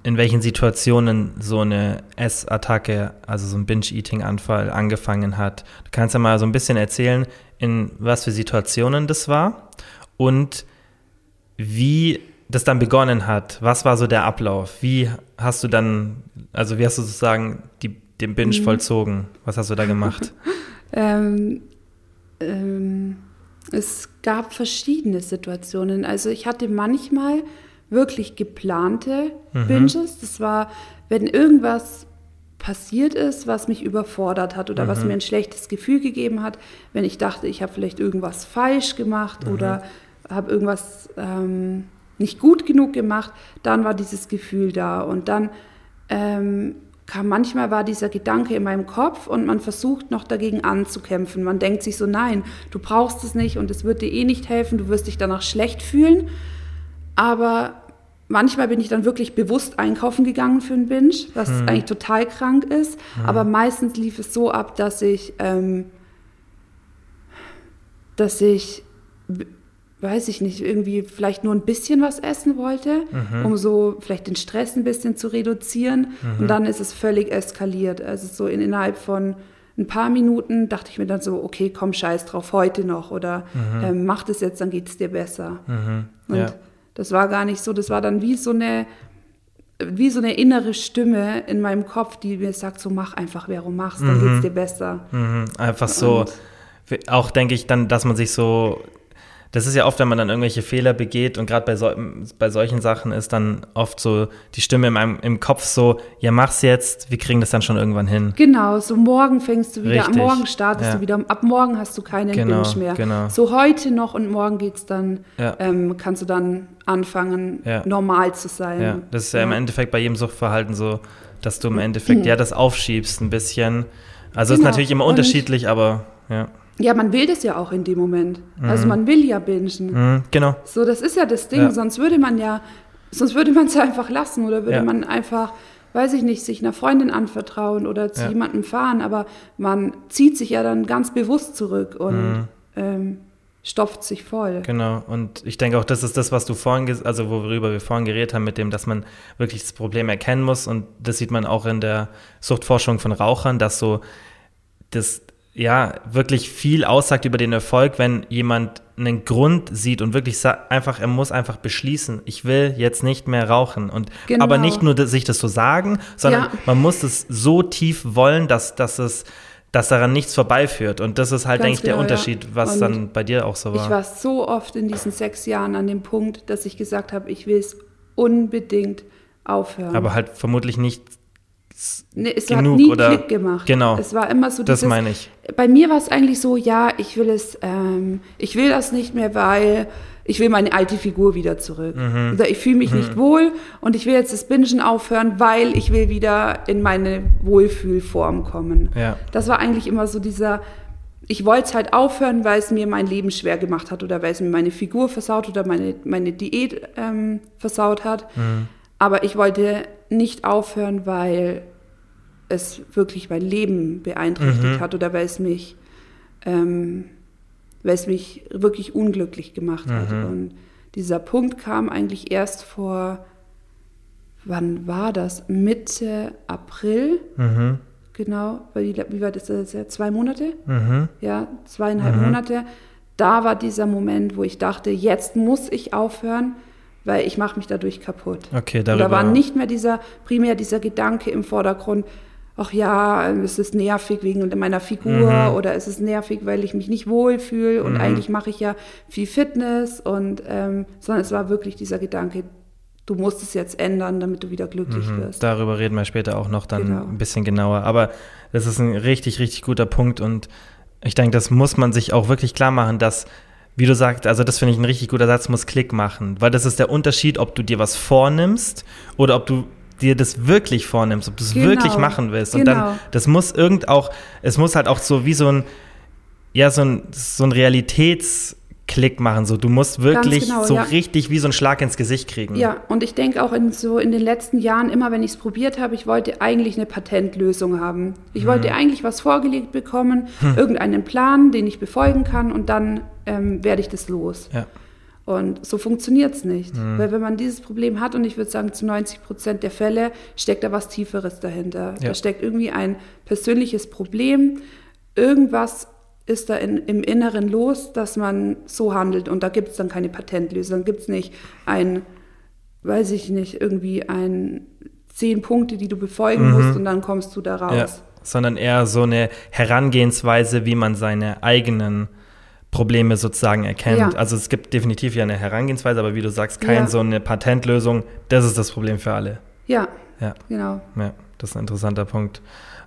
in welchen Situationen so eine Essattacke, also so ein Binge-Eating-Anfall angefangen hat. Du kannst ja mal so ein bisschen erzählen, in was für Situationen das war und wie das dann begonnen hat. Was war so der Ablauf? Wie hast du dann, also wie hast du sozusagen die, den Binge mhm. vollzogen? Was hast du da gemacht? ähm, ähm, es gab verschiedene Situationen. Also ich hatte manchmal wirklich geplante mhm. Binges. Das war, wenn irgendwas passiert ist, was mich überfordert hat oder mhm. was mir ein schlechtes Gefühl gegeben hat, wenn ich dachte, ich habe vielleicht irgendwas falsch gemacht mhm. oder habe irgendwas ähm, nicht gut genug gemacht, dann war dieses Gefühl da und dann ähm, kam manchmal war dieser Gedanke in meinem Kopf und man versucht noch dagegen anzukämpfen. Man denkt sich so, nein, du brauchst es nicht und es wird dir eh nicht helfen, du wirst dich danach schlecht fühlen. Aber Manchmal bin ich dann wirklich bewusst einkaufen gegangen für einen Binge, was hm. eigentlich total krank ist. Hm. Aber meistens lief es so ab, dass ich, ähm, dass ich, weiß ich nicht, irgendwie vielleicht nur ein bisschen was essen wollte, mhm. um so vielleicht den Stress ein bisschen zu reduzieren. Mhm. Und dann ist es völlig eskaliert. Also so in, innerhalb von ein paar Minuten dachte ich mir dann so, okay, komm, scheiß drauf, heute noch. Oder mhm. ähm, mach das jetzt, dann geht es dir besser. Mhm. Und ja das war gar nicht so, das war dann wie so eine, wie so eine innere Stimme in meinem Kopf, die mir sagt, so mach einfach, wer du machst, dann mhm. geht's dir besser. Mhm. Einfach so, Und auch denke ich dann, dass man sich so das ist ja oft, wenn man dann irgendwelche Fehler begeht und gerade bei, so, bei solchen Sachen ist dann oft so die Stimme in meinem, im Kopf so, ja mach's jetzt, wir kriegen das dann schon irgendwann hin. Genau, so morgen fängst du wieder, Richtig. morgen startest ja. du wieder, ab morgen hast du keinen genau, Binge mehr. Genau. So heute noch und morgen geht's dann, ja. ähm, kannst du dann anfangen, ja. normal zu sein. Ja, das ist ja, im Endeffekt bei jedem Suchtverhalten so, dass du im Endeffekt mhm. ja das aufschiebst ein bisschen. Also genau. ist natürlich immer unterschiedlich, und aber ja. Ja, man will das ja auch in dem Moment. Also mhm. Also man will ja bingen. Mhm, genau. So, das ist ja das Ding. Ja. Sonst würde man ja, sonst würde man es ja einfach lassen oder würde ja. man einfach, weiß ich nicht, sich einer Freundin anvertrauen oder zu jemandem fahren. Aber man zieht sich ja dann ganz bewusst zurück und mhm. ähm, stopft sich voll. Genau. Und ich denke auch, das ist das, was du vorhin, also worüber wir vorhin geredet haben, mit dem, dass man wirklich das Problem erkennen muss. Und das sieht man auch in der Suchtforschung von Rauchern, dass so das ja, wirklich viel aussagt über den Erfolg, wenn jemand einen Grund sieht und wirklich einfach, er muss einfach beschließen, ich will jetzt nicht mehr rauchen. Und genau. aber nicht nur sich das so sagen, sondern ja. man muss es so tief wollen, dass, dass es dass daran nichts vorbeiführt. Und das ist halt, Ganz denke ich, der genau, Unterschied, was dann bei dir auch so war. Ich war so oft in diesen sechs Jahren an dem Punkt, dass ich gesagt habe, ich will es unbedingt aufhören. Aber halt vermutlich nicht Nee, es genug, hat nie oder? Klick gemacht. Genau. Es war immer so dieses, Das meine ich. Bei mir war es eigentlich so, ja, ich will es, ähm, ich will das nicht mehr, weil ich will meine alte Figur wieder zurück. Mhm. Oder ich fühle mich mhm. nicht wohl und ich will jetzt das Bingen aufhören, weil ich will wieder in meine Wohlfühlform kommen. Ja. Das war eigentlich immer so dieser, ich wollte es halt aufhören, weil es mir mein Leben schwer gemacht hat oder weil es mir meine Figur versaut oder meine, meine Diät ähm, versaut hat. Mhm. Aber ich wollte nicht aufhören, weil es wirklich mein Leben beeinträchtigt mhm. hat oder weil es mich, ähm, weil es mich wirklich unglücklich gemacht mhm. hat. Und dieser Punkt kam eigentlich erst vor wann war das? Mitte April. Mhm. Genau, wie, wie war das jetzt? Zwei Monate? Mhm. Ja, zweieinhalb Mhm. Monate. Da war dieser Moment, wo ich dachte, jetzt muss ich aufhören, weil ich mache mich dadurch kaputt. Okay, Und darüber. da war nicht mehr dieser, primär dieser Gedanke im Vordergrund, ach ja, es ist nervig wegen meiner Figur Mhm. oder es ist nervig, weil ich mich nicht wohlfühle und Mhm. eigentlich mache ich ja viel Fitness und ähm, sondern es war wirklich dieser Gedanke, du musst es jetzt ändern, damit du wieder glücklich Mhm. wirst. Darüber reden wir später auch noch dann Genau. ein bisschen genauer. Aber das ist ein richtig, richtig guter Punkt und ich denke, das muss man sich auch wirklich klar machen, dass, wie du sagst, also das finde ich ein richtig guter Satz, muss Klick machen, weil das ist der Unterschied, ob du dir was vornimmst oder ob du dir das wirklich vornimmst, ob du es Genau. wirklich machen willst. Und Genau. dann, das muss irgend auch, es muss halt auch so wie so ein, ja, so ein, so ein Realitätsklick machen. So, du musst wirklich genau, so ja. richtig wie so einen Schlag ins Gesicht kriegen. Ja, und ich denke auch in so in den letzten Jahren, immer wenn ich es probiert habe, ich wollte eigentlich eine Patentlösung haben. Ich Mhm. wollte eigentlich was vorgelegt bekommen, Hm. irgendeinen Plan, den ich befolgen kann und dann ähm, werde ich das los. Ja. Und so funktioniert es nicht. Mhm. Weil wenn man dieses Problem hat, und ich würde sagen, zu 90 Prozent der Fälle steckt da was Tieferes dahinter. Ja. Da steckt irgendwie ein persönliches Problem. Irgendwas ist da in, im Inneren los, dass man so handelt. Und da gibt es dann keine Patentlösung. Dann gibt es nicht ein, weiß ich nicht, irgendwie ein zehn Punkte, die du befolgen Mhm. musst und dann kommst du da raus. Ja, sondern eher so eine Herangehensweise, wie man seine eigenen Probleme sozusagen erkennt. Ja. Also es gibt definitiv ja eine Herangehensweise, aber wie du sagst, keine Ja. so eine Patentlösung. Das ist das Problem für alle. Ja, Ja, genau. ja das ist ein interessanter Punkt.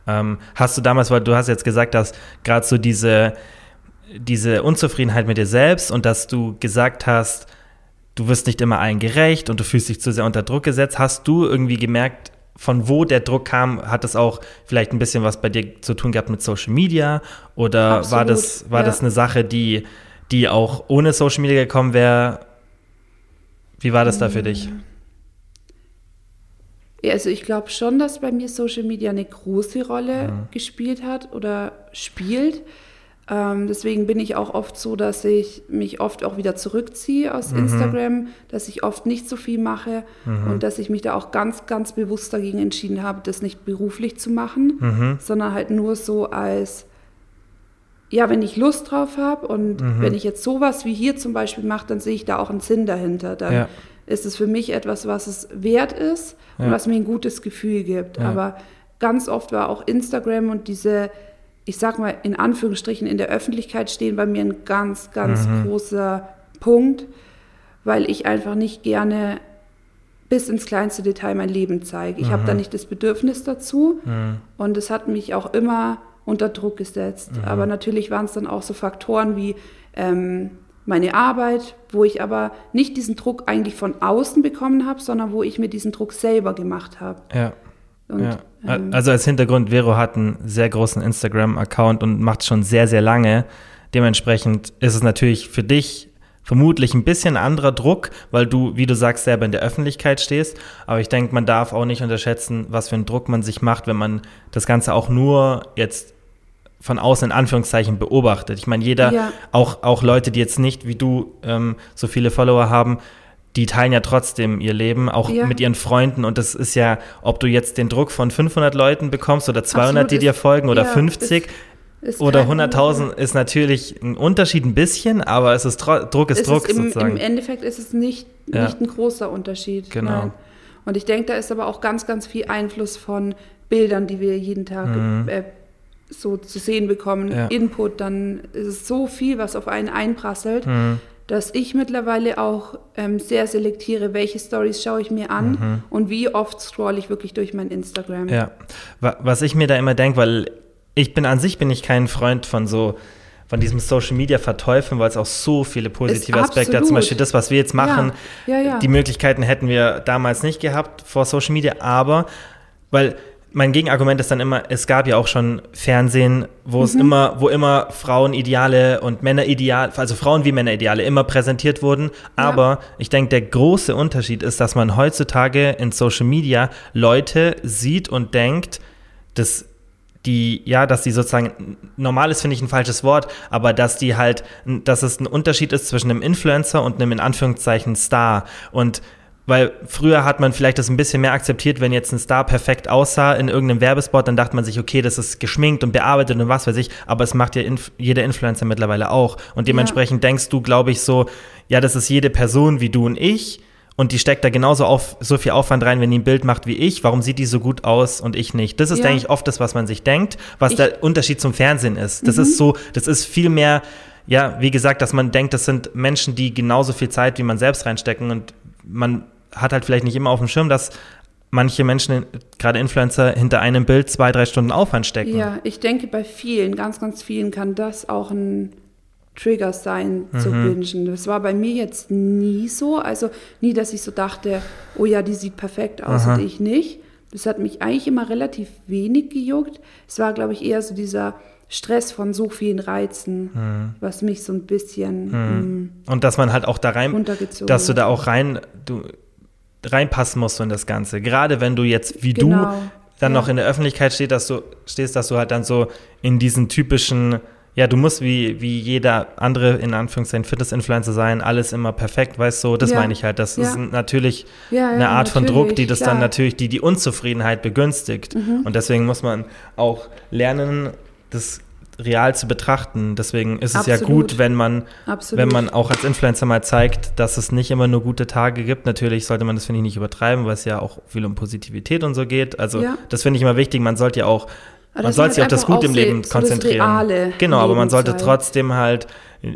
Ähm, hast du damals, weil du hast jetzt gesagt, dass gerade so diese, diese Unzufriedenheit mit dir selbst und dass du gesagt hast, du wirst nicht immer allen gerecht und du fühlst dich zu sehr unter Druck gesetzt, hast du irgendwie gemerkt, von wo der Druck kam, hat das auch vielleicht ein bisschen was bei dir zu tun gehabt mit Social Media oder war Absolut, das war ja. das eine Sache, die die auch ohne Social Media gekommen wäre? Wie war das da für dich? Ja, also ich glaube schon, dass bei mir Social Media eine große Rolle Mhm. gespielt hat oder spielt. Ähm, deswegen bin ich auch oft so, dass ich mich oft auch wieder zurückziehe aus Mhm. Instagram, dass ich oft nicht so viel mache Mhm. und dass ich mich da auch ganz, ganz bewusst dagegen entschieden habe, das nicht beruflich zu machen, Mhm. sondern halt nur so als, ja, wenn ich Lust drauf habe und Mhm. wenn ich jetzt sowas wie hier zum Beispiel mache, dann sehe ich da auch einen Sinn dahinter. Dann Ja. ist es für mich etwas, was es wert ist und Ja. was mir ein gutes Gefühl gibt. Ja. Aber ganz oft war auch Instagram und diese, ich sag mal in Anführungsstrichen, in der Öffentlichkeit stehen bei mir ein ganz, ganz Mhm. großer Punkt, weil ich einfach nicht gerne bis ins kleinste Detail mein Leben zeige. Ich habe Mhm. da nicht das Bedürfnis dazu Mhm. und es hat mich auch immer unter Druck gesetzt. Mhm. Aber natürlich waren es dann auch so Faktoren wie ähm, meine Arbeit, wo ich aber nicht diesen Druck eigentlich von außen bekommen habe, sondern wo ich mir diesen Druck selber gemacht habe. Ja. Und, ja. ähm, also als Hintergrund, Vero hat einen sehr großen Instagram-Account und macht schon sehr, sehr lange. Dementsprechend ist es natürlich für dich vermutlich ein bisschen anderer Druck, weil du, wie du sagst, selber in der Öffentlichkeit stehst. Aber ich denke, man darf auch nicht unterschätzen, was für einen Druck man sich macht, wenn man das Ganze auch nur jetzt von außen in Anführungszeichen beobachtet. Ich meine, jeder, Ja. auch, auch Leute, die jetzt nicht wie du ähm, so viele Follower haben, die teilen ja trotzdem ihr Leben, auch Ja. mit ihren Freunden. Und das ist ja, ob du jetzt den Druck von 500 Leuten bekommst oder 200, Absolut, die dir ist- folgen oder ja, 50 ist oder kein 100.000, ist natürlich ein Unterschied ein bisschen, aber es ist Druck ist Druck ist im, sozusagen. Im Endeffekt ist es nicht, Ja. nicht ein großer Unterschied. Genau. Nein. Und ich denke, da ist aber auch ganz, ganz viel Einfluss von Bildern, die wir jeden Tag Mhm. äh, so zu sehen bekommen. Input, dann ist es so viel, was auf einen einprasselt, Mhm. Dass ich mittlerweile auch ähm, sehr selektiere, welche Stories schaue ich mir an und wie oft scroll ich wirklich durch mein Instagram. Mhm. Ja, Wa- was ich mir da immer denke, weil ich bin an sich bin ich kein Freund von so von diesem Social Media verteufeln, weil es auch so viele positive Ist Aspekte hat. Zum absolut. Beispiel das, was wir jetzt machen. Ja, ja, ja. Die Möglichkeiten hätten wir damals nicht gehabt vor Social Media, aber weil mein Gegenargument ist dann immer, es gab ja auch schon Fernsehen, wo Mhm. es immer, wo immer Frauenideale und Männerideale, also Frauen wie Männerideale immer präsentiert wurden. Aber ich denke, der große Unterschied ist, dass man heutzutage in Social Media Leute sieht und denkt, dass die, ja, dass die sozusagen, normal ist, finde ich ein falsches Wort, aber dass die halt, dass es ein Unterschied ist zwischen einem Influencer und einem in Anführungszeichen Star. Und weil früher hat man vielleicht das ein bisschen mehr akzeptiert, wenn jetzt ein Star perfekt aussah in irgendeinem Werbespot, dann dachte man sich, okay, das ist geschminkt und bearbeitet und was weiß ich, aber es macht ja inf jeder Influencer mittlerweile auch. Und dementsprechend ja. denkst du, glaube ich, so, ja, das ist jede Person wie du und ich und die steckt da genauso auf, so viel Aufwand rein, wenn die ein Bild macht wie ich. Warum sieht die so gut aus und ich nicht? Das ist, ja. denke ich, oft das, was man sich denkt, was ich, der Unterschied zum Fernsehen ist. Das mhm. ist so, das ist viel mehr, ja, wie gesagt, dass man denkt, das sind Menschen, die genauso viel Zeit wie man selbst reinstecken und man hat halt vielleicht nicht immer auf dem Schirm, dass manche Menschen, gerade Influencer, hinter einem Bild zwei, drei Stunden Aufwand stecken. Ja, ich denke, bei vielen, ganz, ganz vielen kann das auch ein Trigger sein zu mhm. bingen. Das war bei mir jetzt nie so. Also nie, dass ich so dachte, oh ja, die sieht perfekt aus Aha. und ich nicht. Das hat mich eigentlich immer relativ wenig gejuckt. Es war, glaube ich, eher so dieser Stress von so vielen Reizen, mhm. was mich so ein bisschen. Mhm. Mm, und dass man halt auch da rein, dass du da auch rein, du, reinpassen musst in das Ganze. Gerade wenn du jetzt wie genau. du dann ja. noch in der Öffentlichkeit steht, dass du, stehst, dass du halt dann so in diesen typischen, ja, du musst wie, wie jeder andere, in Anführungszeichen, Fitness-Influencer sein, alles immer perfekt, weißt du, das ja. meine ich halt. Das ja. ist natürlich eine Art von Druck, die das klar. dann natürlich die, die Unzufriedenheit begünstigt. Mhm. Und deswegen muss man auch lernen, das real zu betrachten. Deswegen ist Absolut. es ja gut, wenn man, wenn man auch als Influencer mal zeigt, dass es nicht immer nur gute Tage gibt. Natürlich sollte man das, finde ich, nicht übertreiben, weil es ja auch viel um Positivität und so geht. Also ja. das finde ich immer wichtig. Man sollte ja auch, man sollte sich auf das Gute im Leben so konzentrieren. genau, aber man sollte trotzdem halt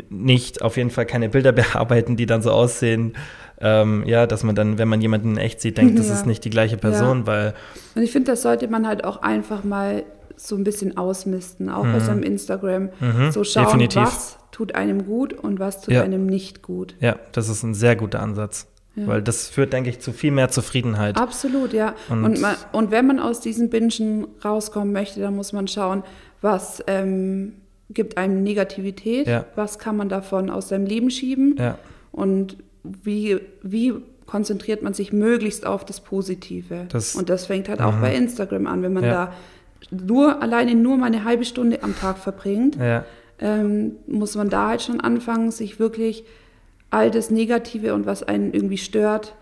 nicht auf jeden Fall keine Bilder bearbeiten, die dann so aussehen, ähm, ja, dass man dann, wenn man jemanden in echt sieht, denkt, das ja. ist nicht die gleiche Person, ja. weil. Und ich finde, das sollte man halt auch einfach mal so ein bisschen ausmisten, auch mhm. bei seinem Instagram. Mhm. So schauen, Definitiv. was tut einem gut und was tut ja. einem nicht gut. Ja, das ist ein sehr guter Ansatz. Ja. Weil das führt, denke ich, zu viel mehr Zufriedenheit. Absolut, ja. Und, und, man, und wenn man aus diesen Bingen rauskommen möchte, dann muss man schauen, was ähm, gibt einem Negativität, ja. was kann man davon aus seinem Leben schieben ja. und wie, wie konzentriert man sich möglichst auf das Positive. Das, und das fängt halt auch mhm. bei Instagram an, wenn man da nur alleine nur mal eine halbe Stunde am Tag verbringt, ja. ähm, muss man da halt schon anfangen, sich wirklich all das Negative und was einen irgendwie stört,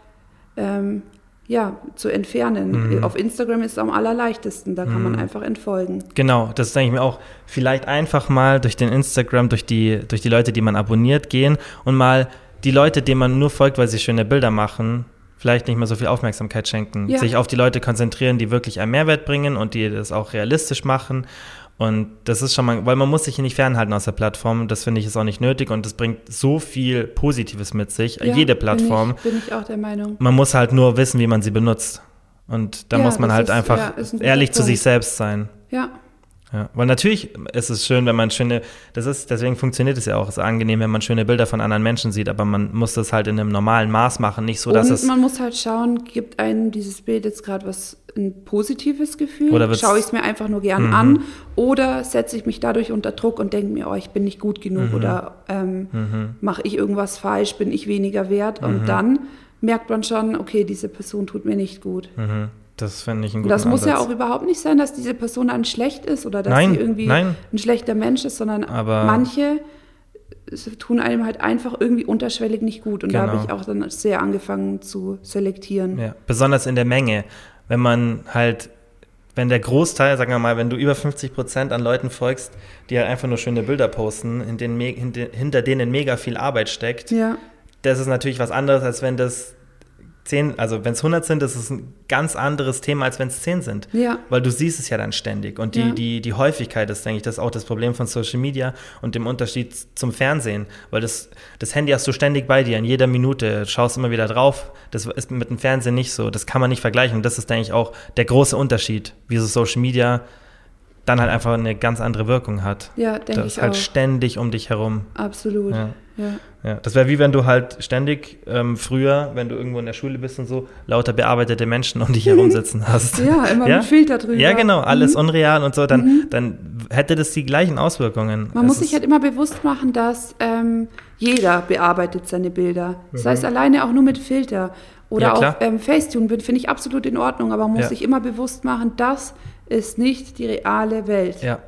ähm, ja, zu entfernen. Mhm. Auf Instagram ist es am allerleichtesten, da kann mhm. man einfach entfolgen. Genau, das denke ich mir auch. Vielleicht einfach mal durch den Instagram, durch die, durch die Leute, die man abonniert, gehen und mal die Leute, denen man nur folgt, weil sie schöne Bilder machen, vielleicht nicht mehr so viel Aufmerksamkeit schenken, ja. sich auf die Leute konzentrieren, die wirklich einen Mehrwert bringen und die das auch realistisch machen. Und das ist schon mal, weil man muss sich hier nicht fernhalten aus der Plattform. Das finde ich ist auch nicht nötig und das bringt so viel Positives mit sich. Ja, Jede Plattform. Bin ich, bin ich auch der Meinung. Man muss halt nur wissen, wie man sie benutzt. Und da ja, muss man halt ist, einfach ehrlich zu sich selbst sein. Ja, ja, weil natürlich ist es schön, wenn man schöne, das ist, deswegen funktioniert es ja auch, es ist angenehm, wenn man schöne Bilder von anderen Menschen sieht, aber man muss das halt in einem normalen Maß machen, nicht so, dass Und es. man muss halt schauen, gibt einem dieses Bild jetzt gerade was ein positives Gefühl? Oder Schaue ich es mir einfach nur gern mhm. an? Oder setze ich mich dadurch unter Druck und denke mir, oh, ich bin nicht gut genug mhm. oder ähm, mhm. mache ich irgendwas falsch, bin ich weniger wert? Und mhm. dann merkt man schon, okay, diese Person tut mir nicht gut. Das fände ich ein guter Das muss Ansatz. ja auch überhaupt nicht sein, dass diese Person dann schlecht ist oder dass nein, sie irgendwie nein. ein schlechter Mensch ist, sondern Aber manche tun einem halt einfach irgendwie unterschwellig nicht gut. Und genau. da habe ich auch dann sehr angefangen zu selektieren. Ja, besonders in der Menge. Wenn man halt, wenn der Großteil, sagen wir mal, wenn du über 50 Prozent an Leuten folgst, die halt einfach nur schöne Bilder posten, in denen, hinter denen mega viel Arbeit steckt, ja. das ist natürlich was anderes, als wenn das zehn, also wenn es 100 sind, ist es ein ganz anderes Thema, als wenn es 10 sind. Ja. Weil du siehst es ja dann ständig. Und die, ja. die, die Häufigkeit ist, denke ich, das ist auch das Problem von Social Media und dem Unterschied zum Fernsehen. Weil das, das Handy hast du ständig bei dir, in jeder Minute, schaust immer wieder drauf. Das ist mit dem Fernsehen nicht so. Das kann man nicht vergleichen. Und das ist, denke ich, auch der große Unterschied, wie so Social Media dann halt einfach eine ganz andere Wirkung hat. Ja, denke ich. Das ist halt auch. ständig um dich herum. Absolut. Ja. Ja. ja das wäre wie wenn du halt ständig ähm, früher, wenn du irgendwo in der Schule bist und so, lauter bearbeitete Menschen um dich herum sitzen hast. ja, immer ja? mit Filter drüber. Ja, genau, alles mhm. unreal und so, dann, mhm. dann hätte das die gleichen Auswirkungen. Man es muss sich halt immer bewusst machen, dass ähm, jeder bearbeitet seine Bilder. Das mhm. heißt, alleine auch nur mit Filter. Oder ja, auch ähm, Facetune finde ich absolut in Ordnung, aber man muss sich immer bewusst machen, das ist nicht die reale Welt. Ja.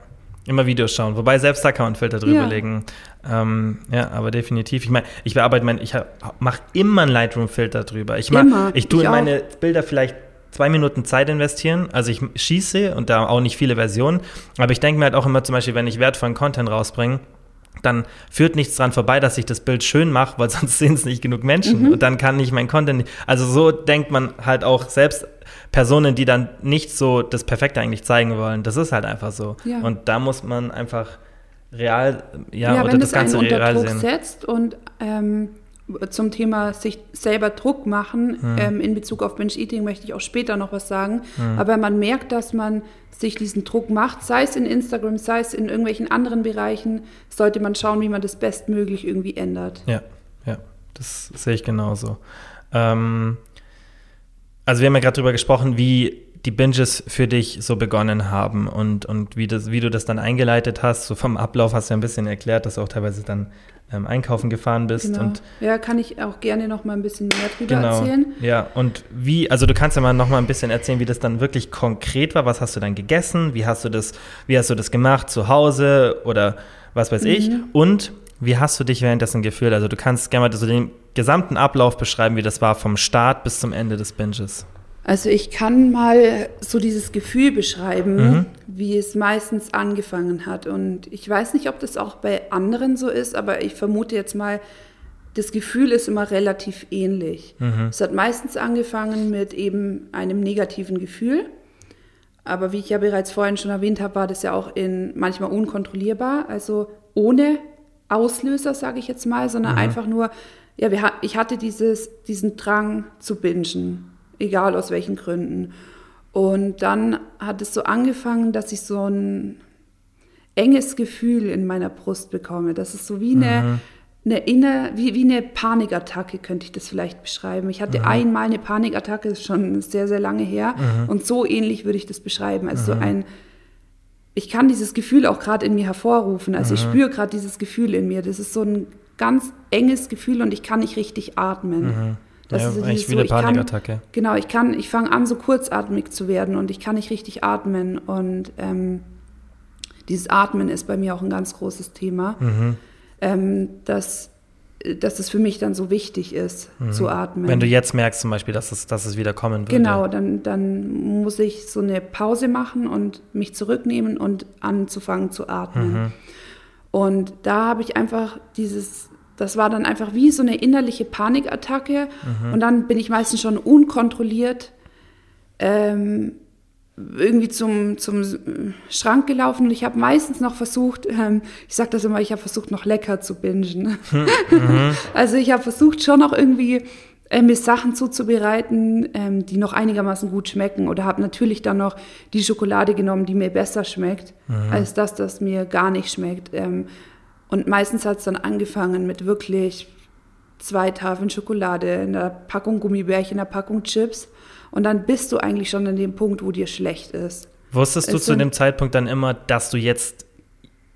Immer Videos schauen. Wobei selbst da kann man Filter drüber ja. legen. Ähm, ja, aber definitiv. Ich meine, ich bearbeite mein, ich mache immer einen Lightroom-Filter drüber. Ich, mach, immer, ich tue in meine Bilder vielleicht zwei Minuten Zeit investieren. Also ich schieße und da auch nicht viele Versionen. Aber ich denke mir halt auch immer zum Beispiel, wenn ich wertvollen Content rausbringe, dann führt nichts dran vorbei, dass ich das Bild schön mache, weil sonst sehen es nicht genug Menschen. Mhm. Und dann kann ich mein Content nicht. Also so denkt man halt auch selbst Personen, die dann nicht so das Perfekte eigentlich zeigen wollen. Das ist halt einfach so. Ja. Und da muss man einfach real, ja, ja oder das Ganze einen real Druck sehen. setzt und ähm, zum Thema sich selber Druck machen hm. ähm, in Bezug auf Binge-Eating möchte ich auch später noch was sagen. Hm. Aber man merkt, dass man sich diesen Druck macht, sei es in Instagram, sei es in irgendwelchen anderen Bereichen, sollte man schauen, wie man das bestmöglich irgendwie ändert. Ja, ja, das sehe ich genauso. Ähm, also wir haben ja gerade darüber gesprochen, wie die Binges für dich so begonnen haben und, und wie, das, wie du das dann eingeleitet hast. So vom Ablauf hast du ja ein bisschen erklärt, dass du auch teilweise dann ähm, einkaufen gefahren bist. Genau. Und ja, kann ich auch gerne noch mal ein bisschen mehr drüber genau. erzählen. Ja, und wie, also du kannst ja mal noch mal ein bisschen erzählen, wie das dann wirklich konkret war. Was hast du dann gegessen? Wie hast du das, wie hast du das gemacht zu Hause oder was weiß mhm. ich? Und wie hast du dich währenddessen gefühlt? Also du kannst gerne mal so den gesamten Ablauf beschreiben, wie das war vom Start bis zum Ende des Binges. Also ich kann mal so dieses Gefühl beschreiben, mhm. wie es meistens angefangen hat. Und ich weiß nicht, ob das auch bei anderen so ist, aber ich vermute jetzt mal, das Gefühl ist immer relativ ähnlich. Mhm. Es hat meistens angefangen mit eben einem negativen Gefühl. Aber wie ich ja bereits vorhin schon erwähnt habe, war das ja auch in manchmal unkontrollierbar, also ohne Auslöser, sage ich jetzt mal, sondern mhm. einfach nur, ja, wir, ich hatte dieses, diesen Drang zu bingen egal aus welchen Gründen. Und dann hat es so angefangen, dass ich so ein enges Gefühl in meiner Brust bekomme. Das ist so wie eine, mhm. eine inner, wie, wie eine Panikattacke, könnte ich das vielleicht beschreiben. Ich hatte mhm. einmal eine Panikattacke, ist schon sehr, sehr lange her. Mhm. Und so ähnlich würde ich das beschreiben. Also so mhm. ein, ich kann dieses Gefühl auch gerade in mir hervorrufen. Also ich spüre gerade dieses Gefühl in mir. Das ist so ein ganz enges Gefühl und ich kann nicht richtig atmen. Mhm. Das ja, ist eigentlich wie so, eine Panikattacke. Kann, genau, ich kann, ich fange an, so kurzatmig zu werden und ich kann nicht richtig atmen. Und ähm, dieses Atmen ist bei mir auch ein ganz großes Thema. Mhm. Ähm, dass, dass es für mich dann so wichtig ist, mhm. zu atmen. Wenn du jetzt merkst zum Beispiel, dass es, dass es wieder kommen wird. Genau, dann, dann muss ich so eine Pause machen und mich zurücknehmen und anzufangen zu atmen. Mhm. Und da habe ich einfach dieses das war dann einfach wie so eine innerliche Panikattacke. Mhm. Und dann bin ich meistens schon unkontrolliert ähm, irgendwie zum, zum Schrank gelaufen. Und ich habe meistens noch versucht, ähm, ich sage das immer, ich habe versucht, noch lecker zu bingen. Mhm. Also ich habe versucht, schon noch irgendwie äh, mir Sachen zuzubereiten, ähm, die noch einigermaßen gut schmecken. Oder habe natürlich dann noch die Schokolade genommen, die mir besser schmeckt, mhm. als das, das mir gar nicht schmeckt. Ähm, und meistens hat es dann angefangen mit wirklich zwei Tafeln Schokolade, einer Packung Gummibärchen, einer Packung Chips. Und dann bist du eigentlich schon an dem Punkt, wo dir schlecht ist. Wusstest du es zu dem Zeitpunkt dann immer, dass du jetzt,